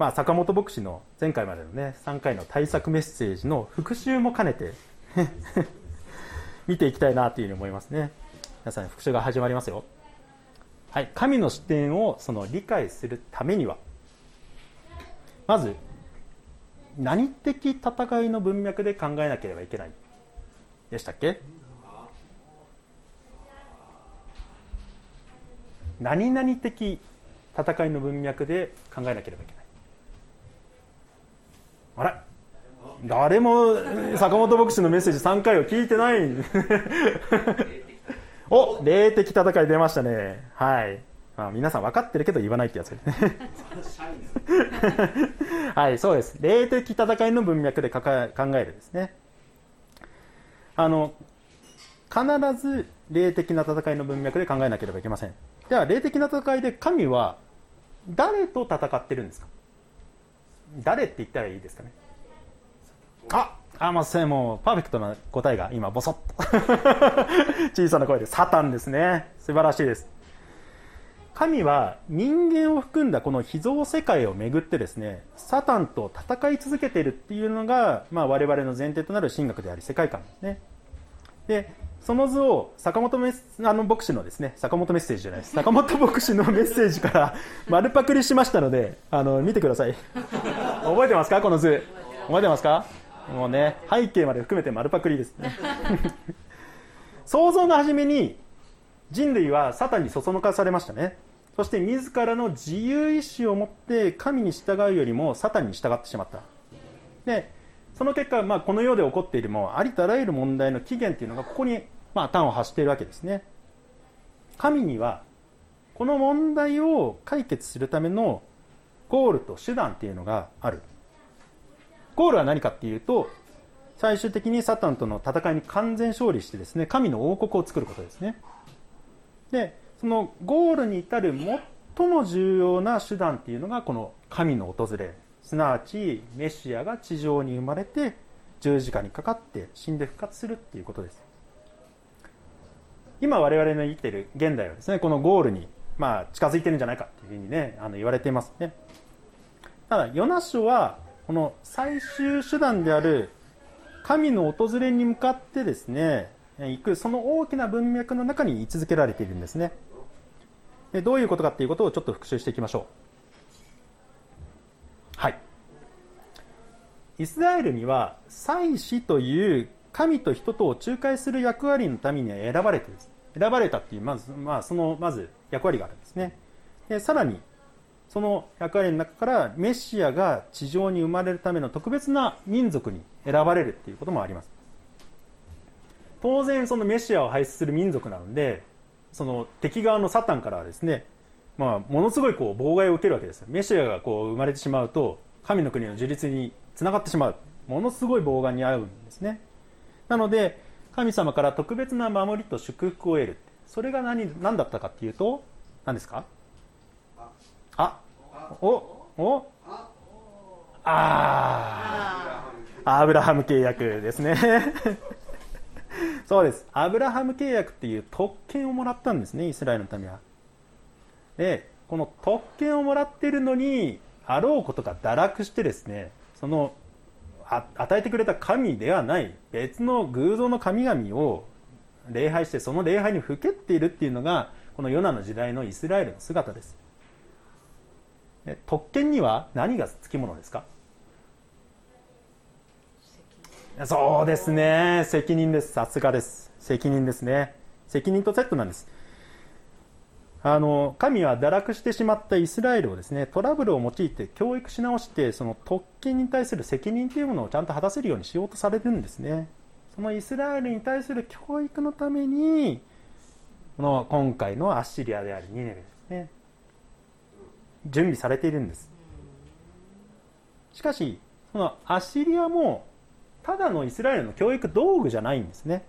まあ、坂本牧師の前回までのね3回の対策メッセージの復習も兼ねて 見ていきたいなというふうに思いますね。皆さん復習が始まりますよ。はい神の視点をその理解するためにはまず何的戦いの文脈で考えなければいけない？でしたっけ？何々的戦いの文脈で考えなければいけないあれ誰も坂本牧師のメッセージ3回を聞いてない。お霊的戦い出ましたね。はい。まあ、皆さん分かってるけど言わないってやつ。ですねはいそうです。霊的戦いの文脈で考えるですね。あの必ず霊的な戦いの文脈で考えなければいけません。では霊的な戦いで神は誰と戦ってるんですか？誰って言ったらいいですかね？ああまあせもうパーフェクトな答えが今ボソッ。と 小さな声でサタンですね。素晴らしいです。神は人間を含んだこの秘蔵世界をめぐってですねサタンと戦い続けているっていうのが、まあ、我々の前提となる神学であり世界観ですね。でその図を坂本メスあの牧師のですね坂本メッセージじゃないです坂本牧師のメッセージから 丸パクリしましたのであの見てください。覚えてますかこの図。覚えてますか？もうね背景まで含めて丸パクリですね。創造の初めに人類はサタンにそそのかされましたね。そして自らの自由意志を持って神に従うよりもサタンに従ってしまった。でその結果、まあ、この世で起こっているもありとあらゆる問題の起源というのがここに、まあ、端を発しているわけですね。神にはこの問題を解決するためのゴールと手段っていうのがある。ゴールは何かっていうと最終的にサタンとの戦いに完全勝利してですね神の王国を作ることですね。でそのゴールに至る最も重要な手段っていうのがこの神の訪れ。すなわちメシアが地上に生まれて十字架にかかって死んで復活するっていうことです。今我々の生きてる現代はですねこのゴールにまあ近づいてるんじゃないかっていうふうにねあの言われていますね。ただヨナ書はこの最終手段である神の訪れに向かってですね行くその大きな文脈の中に位置づけられているんですね。でどういうことかっていうことをちょっと復習していきましょう。はい。イスラエルには祭司という神と人とを仲介する役割のために選ばれてです選ばれたっていうまず,、まあ、そのまず役割があるんですね。でさらにその役割の中からメシアが地上に生まれるための特別な民族に選ばれるっていうこともあります。当然そのメシアを輩出する民族なのでその敵側のサタンからはですねまあ、ものすごいこう妨害を受けるわけですメシアがこう生まれてしまうと神の国の樹立につながってしまう。ものすごい妨害に遭うんですね。なので神様から特別な守りと祝福を得る。それが何何だったかっていうと何ですか？あおおあアブラハム契約ですね。そうです。アブラハム契約っていう特権をもらったんですねイスラエルのためは。でこの特権をもらってるのにあろうことが堕落してですねその与えてくれた神ではない別の偶像の神々を礼拝してその礼拝にふけっているっていうのがこのヨナの時代のイスラエルの姿です。特権には何がつきものですか？そうですね。責任です。さすがです。責任ですね。責任とセットなんです。あの神は堕落してしまったイスラエルをですねトラブルを用いて教育し直してその特権に対する責任というものをちゃんと果たせるようにしようとされるんですね。そのイスラエルに対する教育のためにこの今回のアッシリアであるニネベですね準備されているんです。しかしそのアッシリアもただのイスラエルの教育道具じゃないんですね。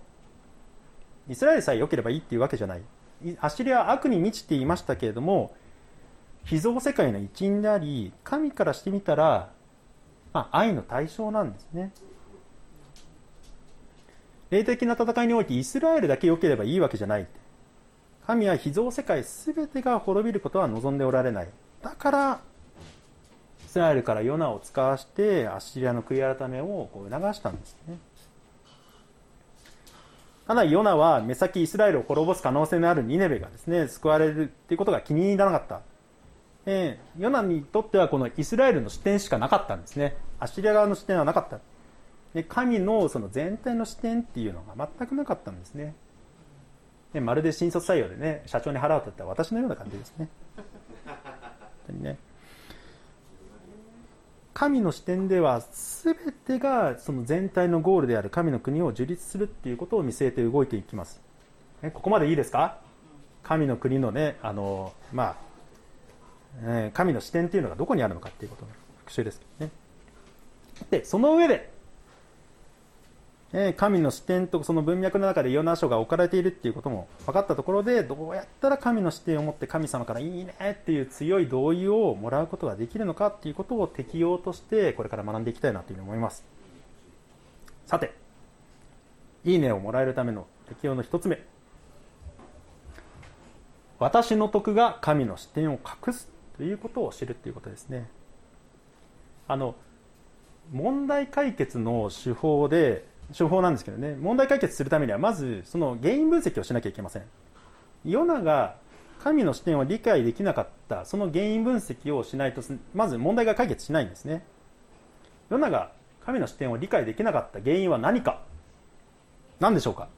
イスラエルさえ良ければいいっていうわけじゃない。アッシリアは悪に満ちていましたけれども秘蔵世界の一員であり神からしてみたら、まあ、愛の対象なんですね。霊的な戦いにおいてイスラエルだけ良ければいいわけじゃない。神は秘蔵世界全てが滅びることは望んでおられない。だからイスラエルからヨナを使わしてアッシリアの悔い改めをこう促したんですね。ただヨナは目先イスラエルを滅ぼす可能性のあるニネベがですね救われるっていうことが気に入らなかった、えー、ヨナにとってはこのイスラエルの視点しかなかったんですね。アッシリア側の視点はなかった。で神のその全体の視点っていうのが全くなかったんですね。でまるで新卒採用でね社長に払うとったら私のような感じですね。当にね。神の視点では全てがその全体のゴールである。神の国を樹立するっていうことを見据えて動いていきます、え、ここまでいいですか？神の国のねあのまあ、えー、神の視点っていうのがどこにあるのかっていうことの復習ですけどね。でその上で神の視点とその文脈の中でヨナ書が置かれているっていうことも分かったところでどうやったら神の視点を持って神様からいいねっていう強い同意をもらうことができるのかっていうことを適用としてこれから学んでいきたいなというふうに思います。さていいねをもらえるための適用の一つ目。私の徳が神の視点を隠すということを知るということですね。あの問題解決の手法で手法なんですけどね。問題解決するためにはまずその原因分析をしなきゃいけません。ヨナが神の視点を理解できなかったその原因分析をしないとまず問題が解決しないんですね。ヨナが神の視点を理解できなかった原因は何か？何でしょうか？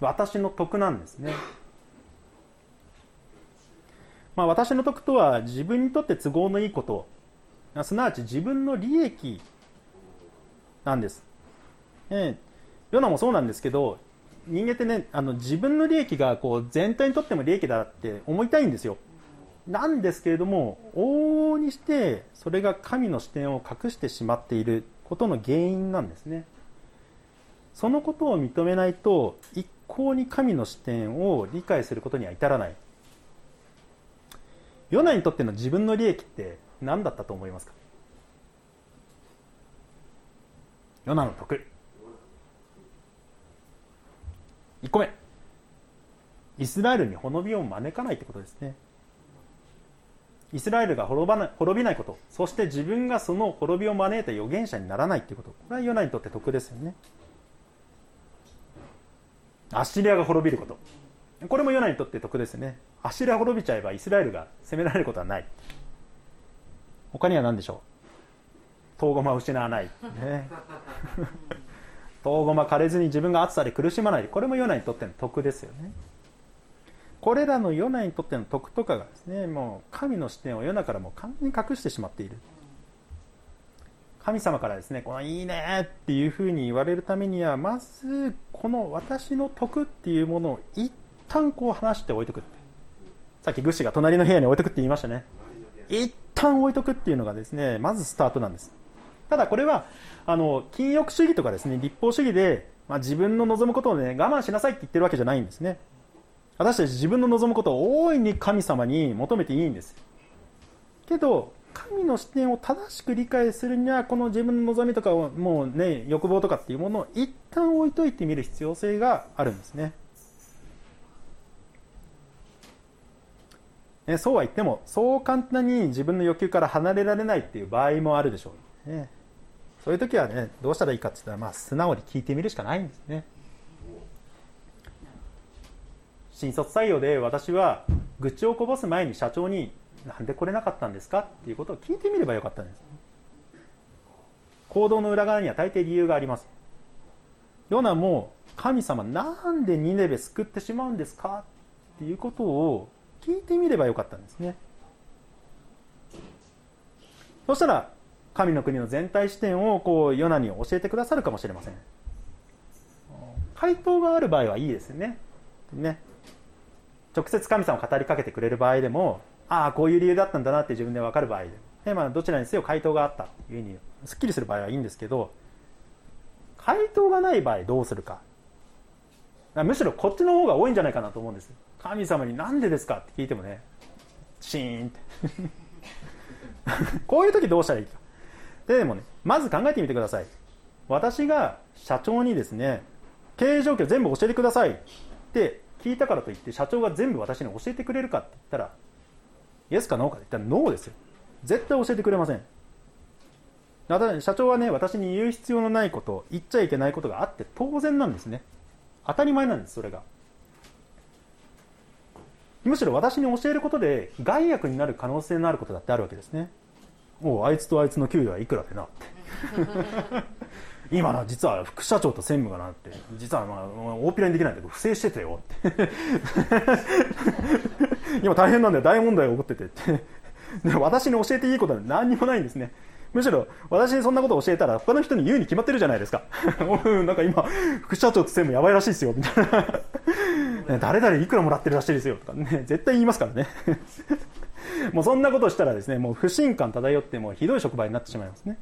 私の徳なんですね。まあ私の徳とは自分にとって都合のいいこと。すなわち自分の利益なんです。えヨナもそうなんですけど人間ってねあの自分の利益がこう全体にとっても利益だって思いたいんですよ。なんですけれども往々にしてそれが神の視点を隠してしまっていることの原因なんですね。そのことを認めないと一向に神の視点を理解することには至らない。ヨナにとっての自分の利益って何だったと思いますか？ヨナの徳1個目。イスラエルに滅びを招かないってことですね。イスラエルが滅ばな滅びないこと。そして自分がその滅びを招いた預言者にならないっていうこと。これはヨナにとって得ですよね。アッシリアが滅びること。これもヨナにとって得ですよね。アッシリア滅びちゃえばイスラエルが攻められることはない。他には何でしょう？遠駒を失わない、ね、遠駒枯れずに自分が暑さで苦しまない。これもヨナにとっての徳ですよね。これらのヨナにとっての徳とかがですねもう神の視点をヨナからも完全に隠してしまっている。神様からですねこのいいねっていうふうに言われるためにはまずこの私の徳っていうものを一旦こう話しておいておくさっきグッシが隣の部屋に置いとくって言いましたね。一旦置いとくっていうのがですねまずスタートなんです。ただこれはあの禁欲主義とかですね立法主義で、まあ、自分の望むことをね我慢しなさいって言ってるわけじゃないんですね。私たち自分の望むことを大いに神様に求めていいんです。けど神の視点を正しく理解するにはこの自分の望みとかをもうね欲望とかっていうものを一旦置いといてみる必要性があるんですね。ね、そうは言ってもそう簡単に自分の欲求から離れられないっていう場合もあるでしょう、ね、そういう時はねどうしたらいいかって言ったら、まあ、素直に聞いてみるしかないんですね。新卒採用で私は愚痴をこぼす前に社長になんで来れなかったんですかっていうことを聞いてみればよかったんです。行動の裏側には大抵理由があります。ヨナも神様なんでニネベ救ってしまうんですかっていうことを聞いてみればよかったんですね。そしたら神の国の全体視点をこうヨナに教えてくださるかもしれません。回答がある場合はいいですよね。ね。直接神様を語りかけてくれる場合でもああこういう理由だったんだなって自分で分かる場合で。で、まあ、どちらにせよ回答があったというふうにすっきりする場合はいいんですけど回答がない場合どうするか。むしろこっちの方が多いんじゃないかなと思うんです。神様に何でですかって聞いてもねシーンって。こういう時どうしたらいいか。ででもねまず考えてみてください。私が社長にですね経営状況全部教えてくださいって聞いたからといって社長が全部私に教えてくれるかって言ったらイエスかノーかって言ったらノーですよ。絶対教えてくれません。社長はね私に言う必要のないこと言っちゃいけないことがあって当然なんですね。当たり前なんですそれが。むしろ私に教えることで害悪になる可能性のあることだってあるわけですね。おあいつとあいつの給与はいくらでなって。今な実は副社長と専務がなって実はまあ大っぴらにできないんだけど不正してたよって。今大変なんだよ大問題が起こっててって。で私に教えていいことは何にもないんですね。むしろ私にそんなことを教えたら他の人に言うに決まってるじゃないですか。なんか今副社長と専務やばいらしいですよみたいな。誰々いくらもらってるらしいですよとかね。絶対言いますからね。もうそんなことしたらですねもう不信感漂ってもひどい職場になってしまいますね。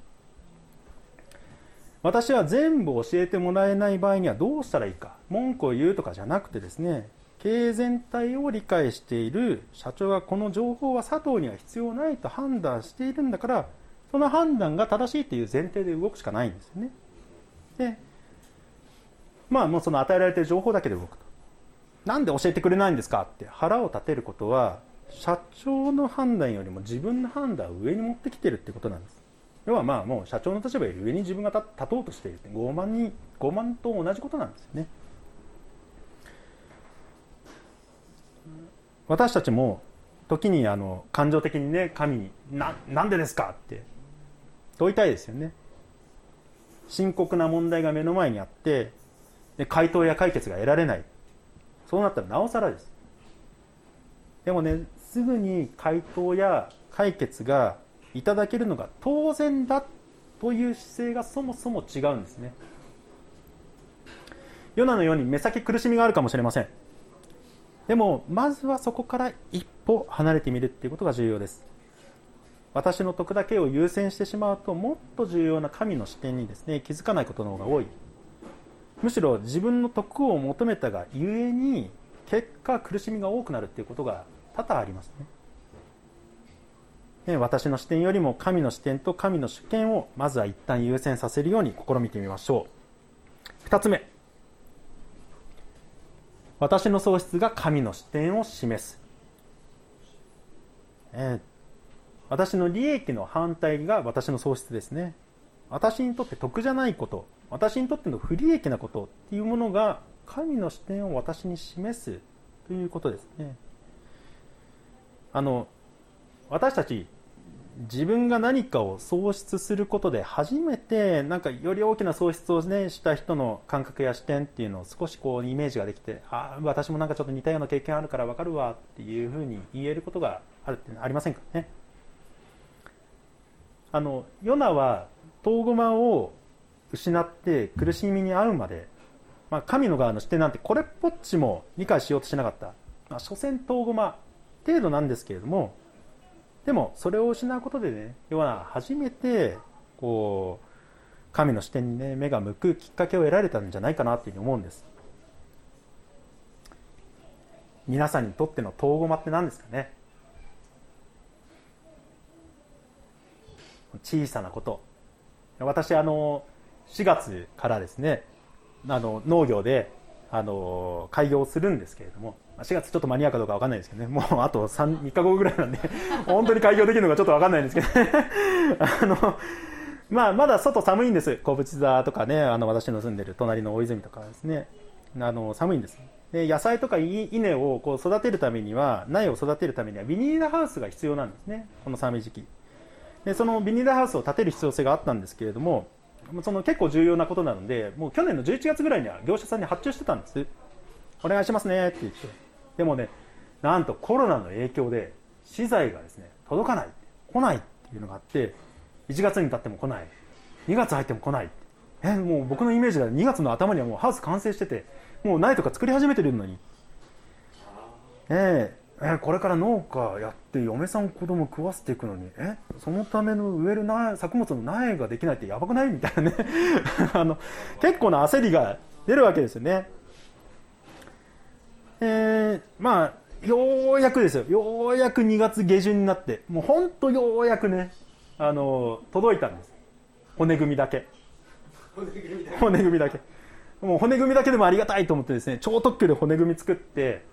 私は全部教えてもらえない場合にはどうしたらいいか文句を言うとかじゃなくてですね経営全体を理解している社長がこの情報は佐藤には必要ないと判断しているんだからその判断が正しいという前提で動くしかないんですよね。でまあもうその与えられている情報だけで動くと。なんで教えてくれないんですかって腹を立てることは社長の判断よりも自分の判断を上に持ってきてるってことなんです。要はまあもう社長の立場より上に自分が立とうとしているって。傲慢に傲慢と同じことなんですよね。私たちも時にあの感情的にね神にな「なんでですか?」って問いたいですよね。深刻な問題が目の前にあってで回答や解決が得られない。そうなったらなおさらです。でもねすぐに回答や解決がいただけるのが当然だという姿勢がそもそも違うんですね。ヨナのように目先苦しみがあるかもしれません。でもまずはそこから一歩離れてみるっていうことが重要です。私の得だけを優先してしまうともっと重要な神の視点にですね気づかないことの方が多い。むしろ自分の得を求めたがゆえに結果苦しみが多くなるっていうことが多々ありますね。ね私の視点よりも神の視点と神の主権をまずは一旦優先させるように試みてみましょう。2つ目。私の喪失が神の視点を示す、え、私の利益の反対が私の喪失ですね。私にとって得じゃないこと私にとっての不利益なことっていうものが神の視点を私に示すということですね。あの私たち自分が何かを喪失することで初めてなんかより大きな喪失を、ね、した人の感覚や視点っていうのを少しこうイメージができてあ私もなんかちょっと似たような経験あるから分かるわっていうふうに言えることがあるってありませんかね。あのヨナは遠駒を失って苦しみに遭うまで、まあ、神の側の視点なんてこれっぽっちも理解しようとしなかった、まあ、所詮遠駒程度なんですけれどもでもそれを失うことでね要は初めてこう神の視点にね目が向くきっかけを得られたんじゃないかなというふうに思うんです。皆さんにとっての遠駒って何ですかね。小さなこと。私あの4月からですねあの農業であの開業するんですけれども4月ちょっと間に合うかどうか分かんないですけどね。もうあと 3, 3日後ぐらいなんで 本当に開業できるのかちょっと分かんないんですけど、あのまあ、まだ外寒いんです。小淵座とかねあの私の住んでる隣の大泉とかですね。あの寒いんです。で野菜とか稲をこう育てるためには苗を育てるためにはビニールハウスが必要なんですね。この寒い時期。でそのビニールハウスを建てる必要性があったんですけれどもその結構重要なことなのでもう去年の11月ぐらいには業者さんに発注してたんです。お願いしますねって言って。でもねなんとコロナの影響で資材がですね届かない来ないっていうのがあって1月に経っても来ない2月入っても来ない。えもう僕のイメージでは2月の頭にはもうハウス完成しててもう苗とか作り始めてるのに。ええこれから農家やって嫁さん子供食わせていくのにえそのための植える苗作物の苗ができないってやばくない？みたいなね。あの結構な焦りが出るわけですよね。えー、まあようやくですよ。ようやく2月下旬になってもう本当ようやくねあの届いたんです。骨組みだけ。骨組みだけ。もう骨組みだけでもありがたいと思ってですね超特急で骨組み作って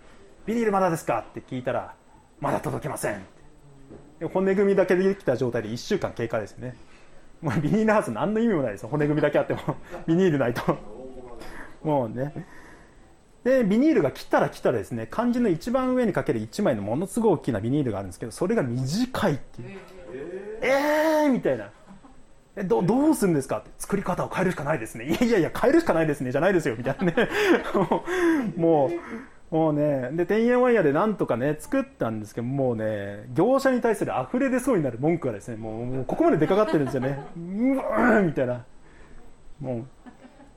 ビニールまだですかって聞いたらまだ届きません骨組みだけでできた状態で1週間経過ですね。もうビニールハウス何の意味もないですよ。骨組みだけあってもビニールないと。もうねでビニールが来たら来たらですね漢字の一番上にかける1枚のものすごい大きなビニールがあるんですけどそれが短いっていう。えー、えー、みたいな。えどどうするんですかって。作り方を変えるしかないですね。いやいやいや変えるしかないですね。じゃないですよ。みたいなね。もうもうね。で10円ワイヤーでなんとかね作ったんですけどもうね業者に対する溢れ出そうになる文句がですねもうもうここまで出かかってるんですよね。うわみたいな。もう。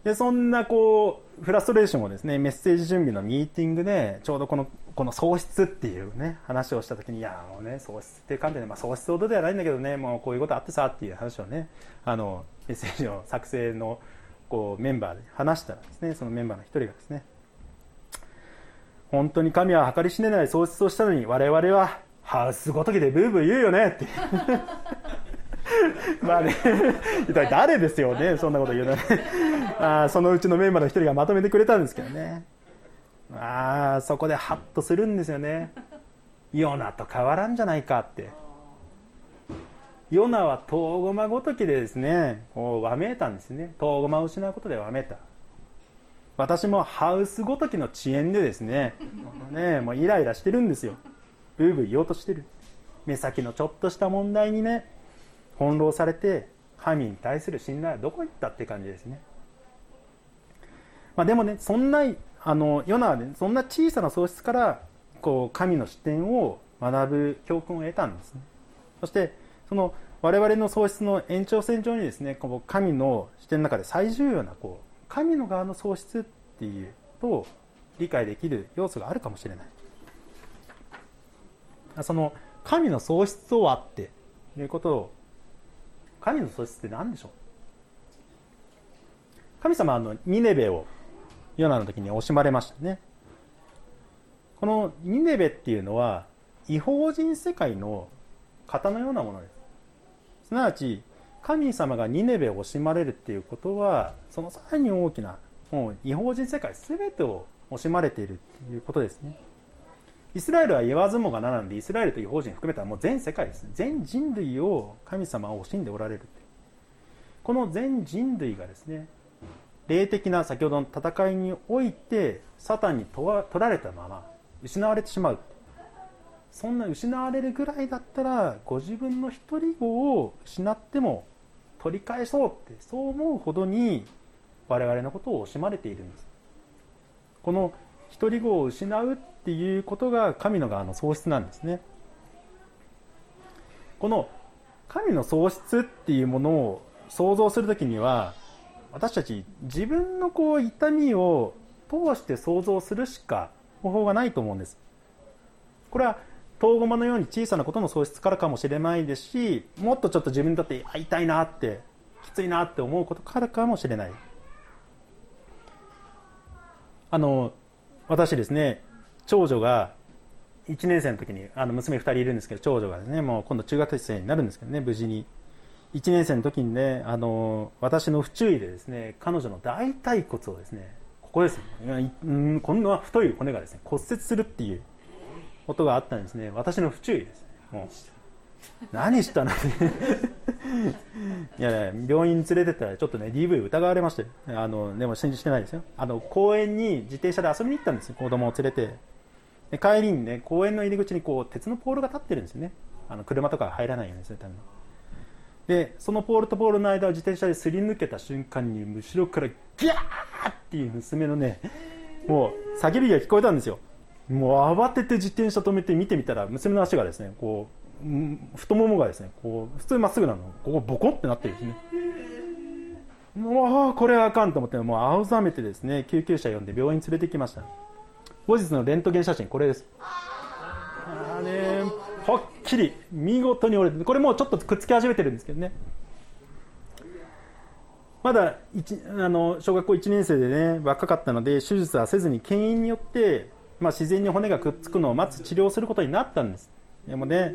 でそんなこうフラストレーションをですねメッセージ準備のミーティングでちょうどこのこの喪失っていうね話をした時にいやもうね喪失っていう観点で、まあ、喪失ほどではないんだけどねもうこういうことあってさっていう話をねあのメッセージの作成のこうメンバーで話したらですねそのメンバーの一人がですね本当に神は計り知れない喪失をしたのに我々はハウスごときでブーブー言うよねって まあね。誰ですよね？そんなこと言うのね。あそのうちのメンバーの一人がまとめてくれたんですけどね。ああそこでハッとするんですよね。ヨナと変わらんじゃないかって。ヨナは遠駒ごときでですねこうわめいたんですね。遠駒を失うことでわめいた。私もハウスごときの遅延でですねねもうイライラしてるんですよ。ブーブー言おうとしてる。目先のちょっとした問題にね翻弄されて神に対する信頼はどこ行ったって感じですね、まあ、でもねそんなあのヨナはねそんな小さな喪失からこう神の視点を学ぶ教訓を得たんですね。そしてその我々の喪失の延長線上にですねこの神の視点の中で最重要なこう神の側の喪失っていうと理解できる要素があるかもしれない。その神の喪失とはっていうことを神の喪失って何でしょう？神様はあのニネベをヨナの時に惜しまれましたね。このニネベっていうのは違法人世界の型のようなものです。すなわち神様がニネベを惜しまれるっていうことはそのさらに大きなもう違法人世界全てを惜しまれているっていうことですね。イスラエルは言わずもがななんでイスラエルと違法人含めたもう全世界です全人類を神様は惜しんでおられるこの全人類がですね霊的な先ほどの戦いにおいてサタンに取られたまま失われてしまうそんな失われるぐらいだったらご自分の独り子を失っても取り返そうってそう思うほどに我々のことを惜しまれているんです。この独り子を失うっていうことが神の側の喪失なんですね。この神の喪失っていうものを想像するときには私たち自分のこう痛みを通して想像するしか方法がないと思うんです。これは遠駒のように小さなことの喪失からかもしれないですしもっとちょっと自分にとって痛いなってきついなって思うことからかもしれない。あの私ですね長女が1年生の時にあの娘2人いるんですけど長女がですねもう今度中学生になるんですけどね無事に。1年生の時にねあの私の不注意でですね彼女の大腿骨をですねここですねうんこんな太い骨がですね骨折するっていうことがあったんですね。私の不注意です。もう。何したの？い やいやね病院連れてったらちょっとね DV 疑われましてあのでも信じてないですよ。あの公園に自転車で遊びに行ったんですよ。子供を連れて。で帰りにね公園の入り口にこう鉄のポールが立ってるんですよね。あの車とか入らないようにするためにでそのポールとポールの間を自転車ですり抜けた瞬間に後ろからギャーっていう娘のねもう叫びが聞こえたんですよ。もう慌てて自転車止めて見てみたら娘の足がですねこう太ももがですねこう普通まっすぐなのここボコってなってるんですね。もうこれはあかんと思ってもう青ざめてですね救急車呼んで病院連れてきました。後日のレントゲン写真これです。ああねはっきり見事に折れてこれもうちょっとくっつき始めてるんですけどね。まだあの小学校1年生でね若かったので手術はせずに牽引によって、まあ、自然に骨がくっつくのを待つ治療をすることになったんです。でもね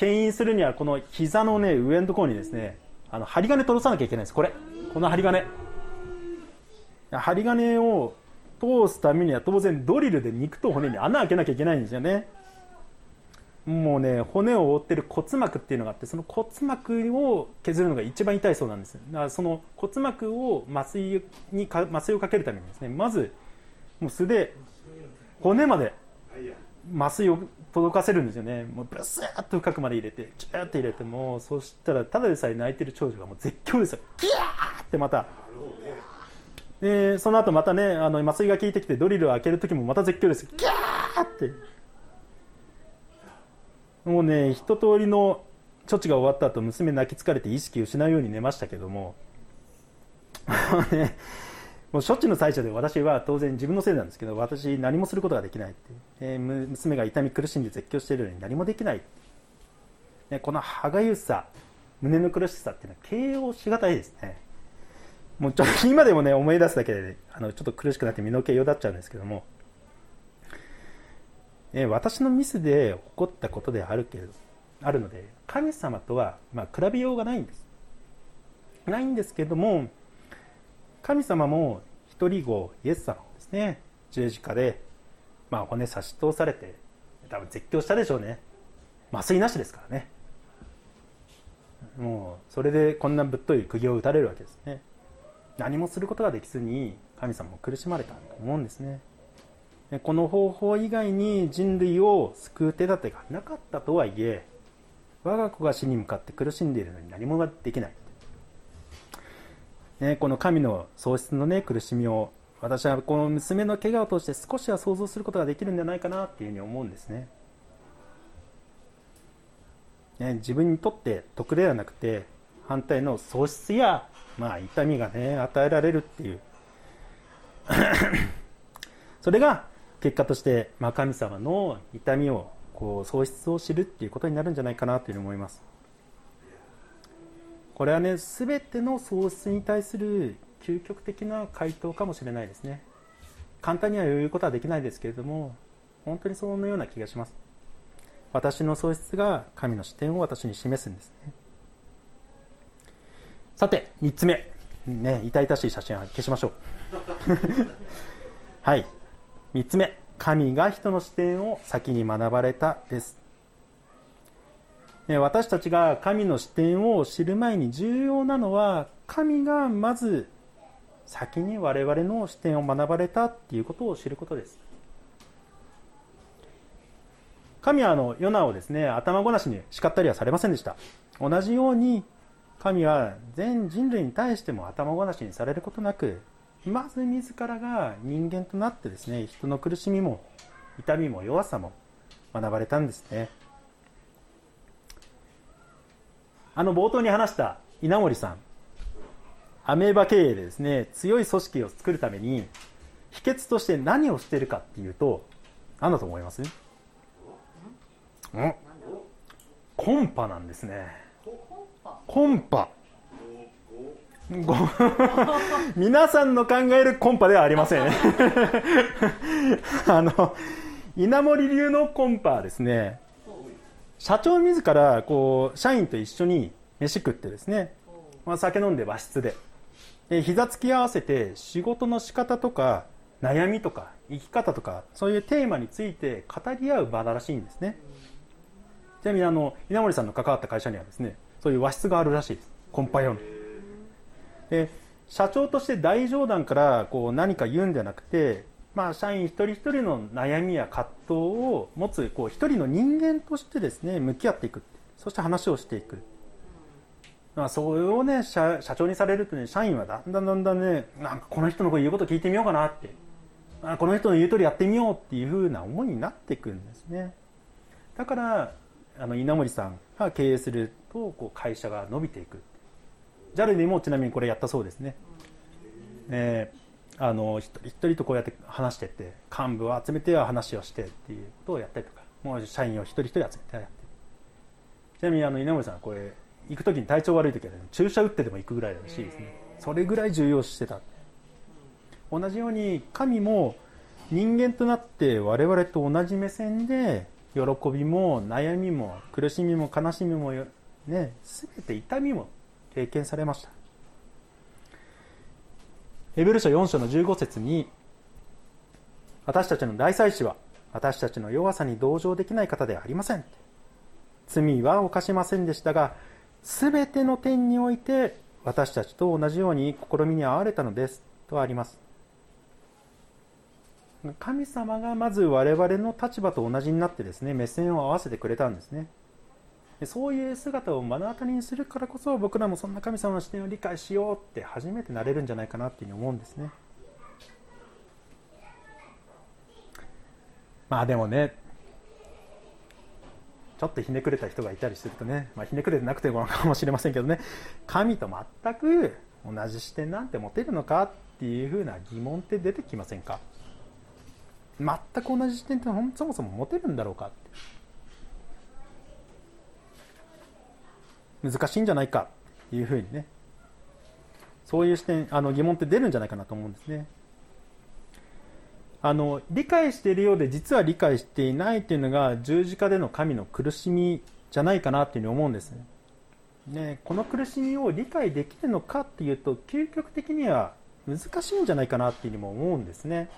牽引するにはこの膝のね上のところにですねあの針金通さなきゃいけないんです。これ。この針金。針金を通すためには当然ドリルで肉と骨に穴開けなきゃいけないんですよね。もうね骨を覆ってる骨膜っていうのがあってその骨膜を削るのが一番痛いそうなんです。だからその骨膜を麻酔にか麻酔をかけるためにですねまずもう素で骨まで麻酔を届かせるんですよね。もうブスーッと深くまで入れてチューッと入れてもそしたらただでさえ泣いてる長女がもう絶叫ですよ。ギャーってまた。でその後またねあの麻酔が効いてきてドリルを開ける時もまた絶叫ですギャーって。もうね一通りの処置が終わった後娘泣き疲れて意識失うように寝ましたけども。ねもう処置の最初で私は当然自分のせいなんですけど私何もすることができないって、えー、娘が痛み苦しんで絶叫しているのに何もできない、ね、この歯がゆさ胸の苦しさっていうのは形容しがたいですね。もうちょっと今でもね思い出すだけであのちょっと苦しくなって身の毛よだっちゃうんですけども、え、私のミスで起こったことであるけどあるので神様とはまあ比べようがないんです。ないんですけども神様も一人子イエス様をですね。十字架で、まあ、骨差し通されて多分絶叫したでしょうね。麻酔なしですからね。もうそれでこんなぶっとい釘を打たれるわけですね。何もすることができずに神様も苦しまれたと思うんですね。この方法以外に人類を救う手立てがなかったとはいえ我が子が死に向かって苦しんでいるのに何もできない、ね、この神の喪失の、ね、苦しみを私はこの娘の怪我を通して少しは想像することができるんじゃないかなっていうふうに思うんですね。ね自分にとって得ではなくて反対の喪失や、まあ、痛みがね与えられるっていう。それが結果として、まあ、神様の痛みをこう喪失を知るっていうことになるんじゃないかなというふうに思います。これはね全ての喪失に対する究極的な回答かもしれないですね。簡単には言うことはできないですけれども本当にそのような気がします。私の喪失が神の視点を私に示すんですね。さて3つ目。ね痛々しい写真は消しましょう。はい。3つ目。神が人の視点を先に学ばれたです。私たちが神の視点を知る前に重要なのは神がまず先に我々の視点を学ばれたっていうことを知ることです。神はあのヨナをですね頭ごなしに叱ったりはされませんでした。同じように神は全人類に対しても頭ごなしにされることなくまず自らが人間となってですね人の苦しみも痛みも弱さも学ばれたんですね。あの冒頭に話した稲森さんアメーバ経営でですね強い組織を作るために秘訣として何をしているかっていうと何だと思います？ん？コンパなんですね。コンパ？皆さんの考えるコンパではありません。あの稲森流のコンパはですね社長自らこう社員と一緒に飯食ってですね、まあ、酒飲んで和室で。で膝つき合わせて仕事の仕方とか悩みとか生き方とかそういうテーマについて語り合う場だらしいんですね。ちなみにあの稲森さんの関わった会社にはですねそういう和室があるらしいです。コンパ用ので社長として大冗談からこう何か言うんじゃなくて、まあ、社員一人一人の悩みや葛藤を持つこう一人の人間としてですね向き合っていく。そして話をしていく、まあ、それをね社長にされるとね社員はだんだんだんだんねなんかこの人の言うこと聞いてみようかなって。あこの人の言う通りやってみようっていうふうな思いになっていくんですね。だからあの稲森さんが経営するとこう会社が伸びていく。JAL でもちなみにこれやったそうですね、えー、あの一人一人とこうやって話してって幹部を集めては話をしてっていうことをやったりとかもう社員を一人一人集めてやって。ちなみにあの稲森さんこれ行く時に体調悪い時は、ね、注射打ってでも行くぐらいらしいですね。それぐらい重要視してた。同じように神も人間となって我々と同じ目線で喜びも悩みも苦しみも悲しみもね全て痛みも経験されましたエブル書4章の15節に私たちの大祭司は私たちの弱さに同情できない方ではありません。罪は犯しませんでしたが全ての点において私たちと同じように試みに遭われたのです。とあります。神様がまず我々の立場と同じになってですね目線を合わせてくれたんですね。そういう姿を目の当たりにするからこそ僕らもそんな神様の視点を理解しようって初めてなれるんじゃないかなっていうふうに思うんですね。まあでもねちょっとひねくれた人がいたりするとね、まあ、ひねくれてなくてもかもしれませんけどね神と全く同じ視点なんて持てるのかっていうふうな疑問って出てきませんか？全く同じ視点ってそもそも持てるんだろうかって。難しいんじゃないかっていうふうにね。そういう視点あの疑問って出るんじゃないかなと思うんですね。あの理解しているようで実は理解していないというのが十字架での神の苦しみじゃないかなっていうふうに思うんです。ね。ね、この苦しみを理解できるのかっていうと究極的には難しいんじゃないかなっていうふうにも思うんですね。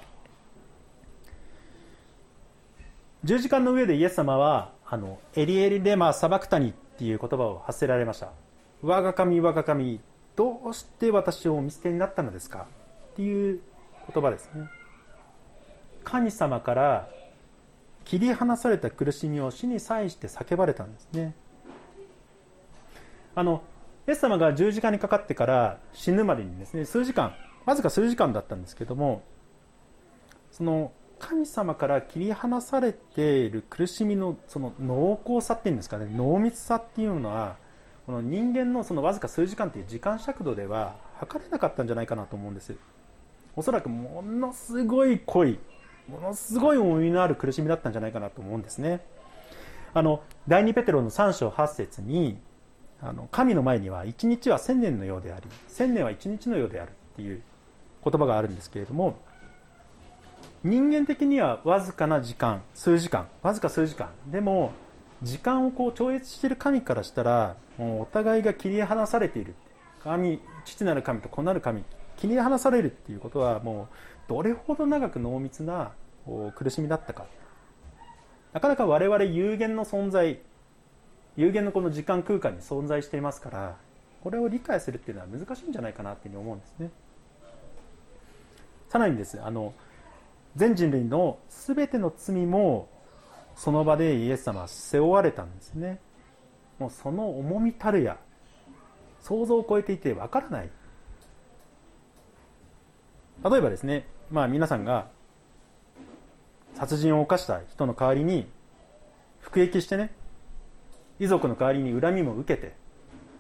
十字架の上でイエス様はあのエリエリレマ・サバクタニっていう言葉を発せられました。我が神我が神どうして私をお見捨てになったのですか？っていう言葉ですね。神様から切り離された苦しみを死に際して叫ばれたんですね。あのイエス様が十字架にかかってから死ぬまでにですね数時間わずか数時間だったんですけどもその神様から切り離されている苦しみのその濃厚さっていうんですかね濃密さっていうのはこの人間のそのわずか数時間という時間尺度では測れなかったんじゃないかなと思うんです。おそらくものすごい濃いものすごい重みのある苦しみだったんじゃないかなと思うんですね。あの第2ペテロの3章8節にあの神の前には一日は千年のようであり千年は一日のようであるっていう言葉があるんですけれども人間的にはわずかな時間数時間。わずか数時間。でも時間をこう超越している神からしたらもうお互いが切り離されている。神父なる神と子なる神切り離されるっていうことはもうどれほど長く濃密な苦しみだったか。なかなか我々有限の存在有限のこの時間空間に存在していますからこれを理解するっていうのは難しいんじゃないかなっていうふうに思うんですね。さらにです。あの全人類の全ての罪もその場でイエス様は背負われたんですね。もうその重みたるや想像を超えていてわからない。例えばですねまあ皆さんが殺人を犯した人の代わりに服役してね遺族の代わりに恨みも受けて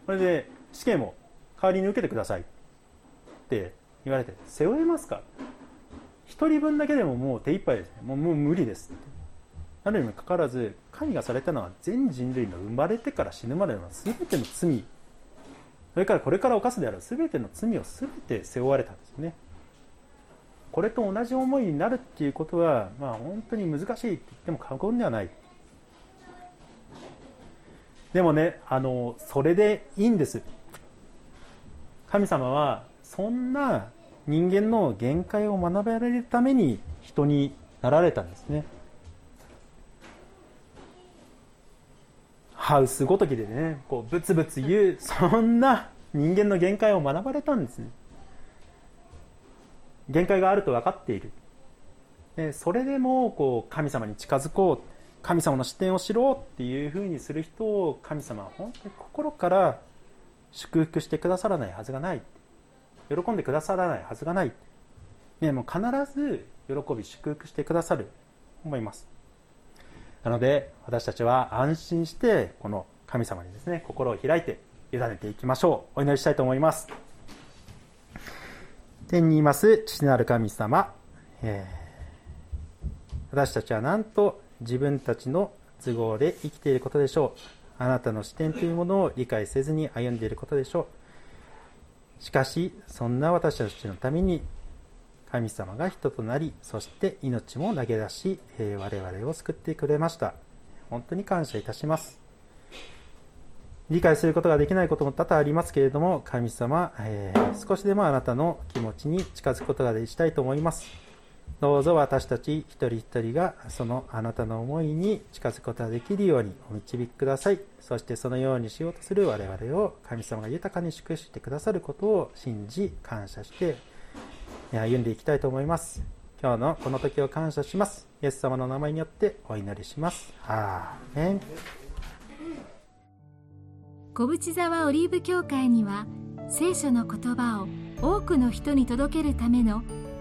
それで死刑も代わりに受けてくださいって言われて背負えますか？1人分だけでももう手一杯ですね。もうもう無理です。なるにもかかわらず神がされたのは全人類の生まれてから死ぬまでの全ての罪。それからこれから犯すである全ての罪を全て背負われたんですね。これと同じ思いになるっていうことは、まあ、本当に難しいって言っても過言ではない。でもねあのそれでいいんです。神様はそんな人間の限界を学べられるために人になられたんですね。ハウスごときでねこうブツブツ言うそんな人間の限界を学ばれたんですね。限界があると分かっている。でそれでもこう神様に近づこう神様の視点を知ろうっていうふうにする人を神様は本当に心から祝福してくださらないはずがない。喜んでくださらないはずがない、ね、もう必ず喜び祝福してくださる思います。なので私たちは安心してこの神様にですね心を開いて委ねていきましょう。お祈りしたいと思います。天にいます父なる神様、えー、私たちはなんと自分たちの都合で生きていることでしょう。あなたの視点というものを理解せずに歩んでいることでしょう。しかしそんな私たちのために神様が人となりそして命も投げ出し、え我々を救ってくれました。本当に感謝いたします。理解することができないことも多々ありますけれども神様、えー、少しでもあなたの気持ちに近づくことができたいと思います。どうぞ私たち一人一人がそのあなたの思いに近づくことができるようにお導きください。そしてそのようにしようとする我々を神様が豊かに祝してくださることを信じ感謝して歩んでいきたいと思います。今日のこの時を感謝します。イエス様の名前によってお祈りします。アーメン。小淵沢オリーブ教会には聖書の言葉を多くの人に届けるための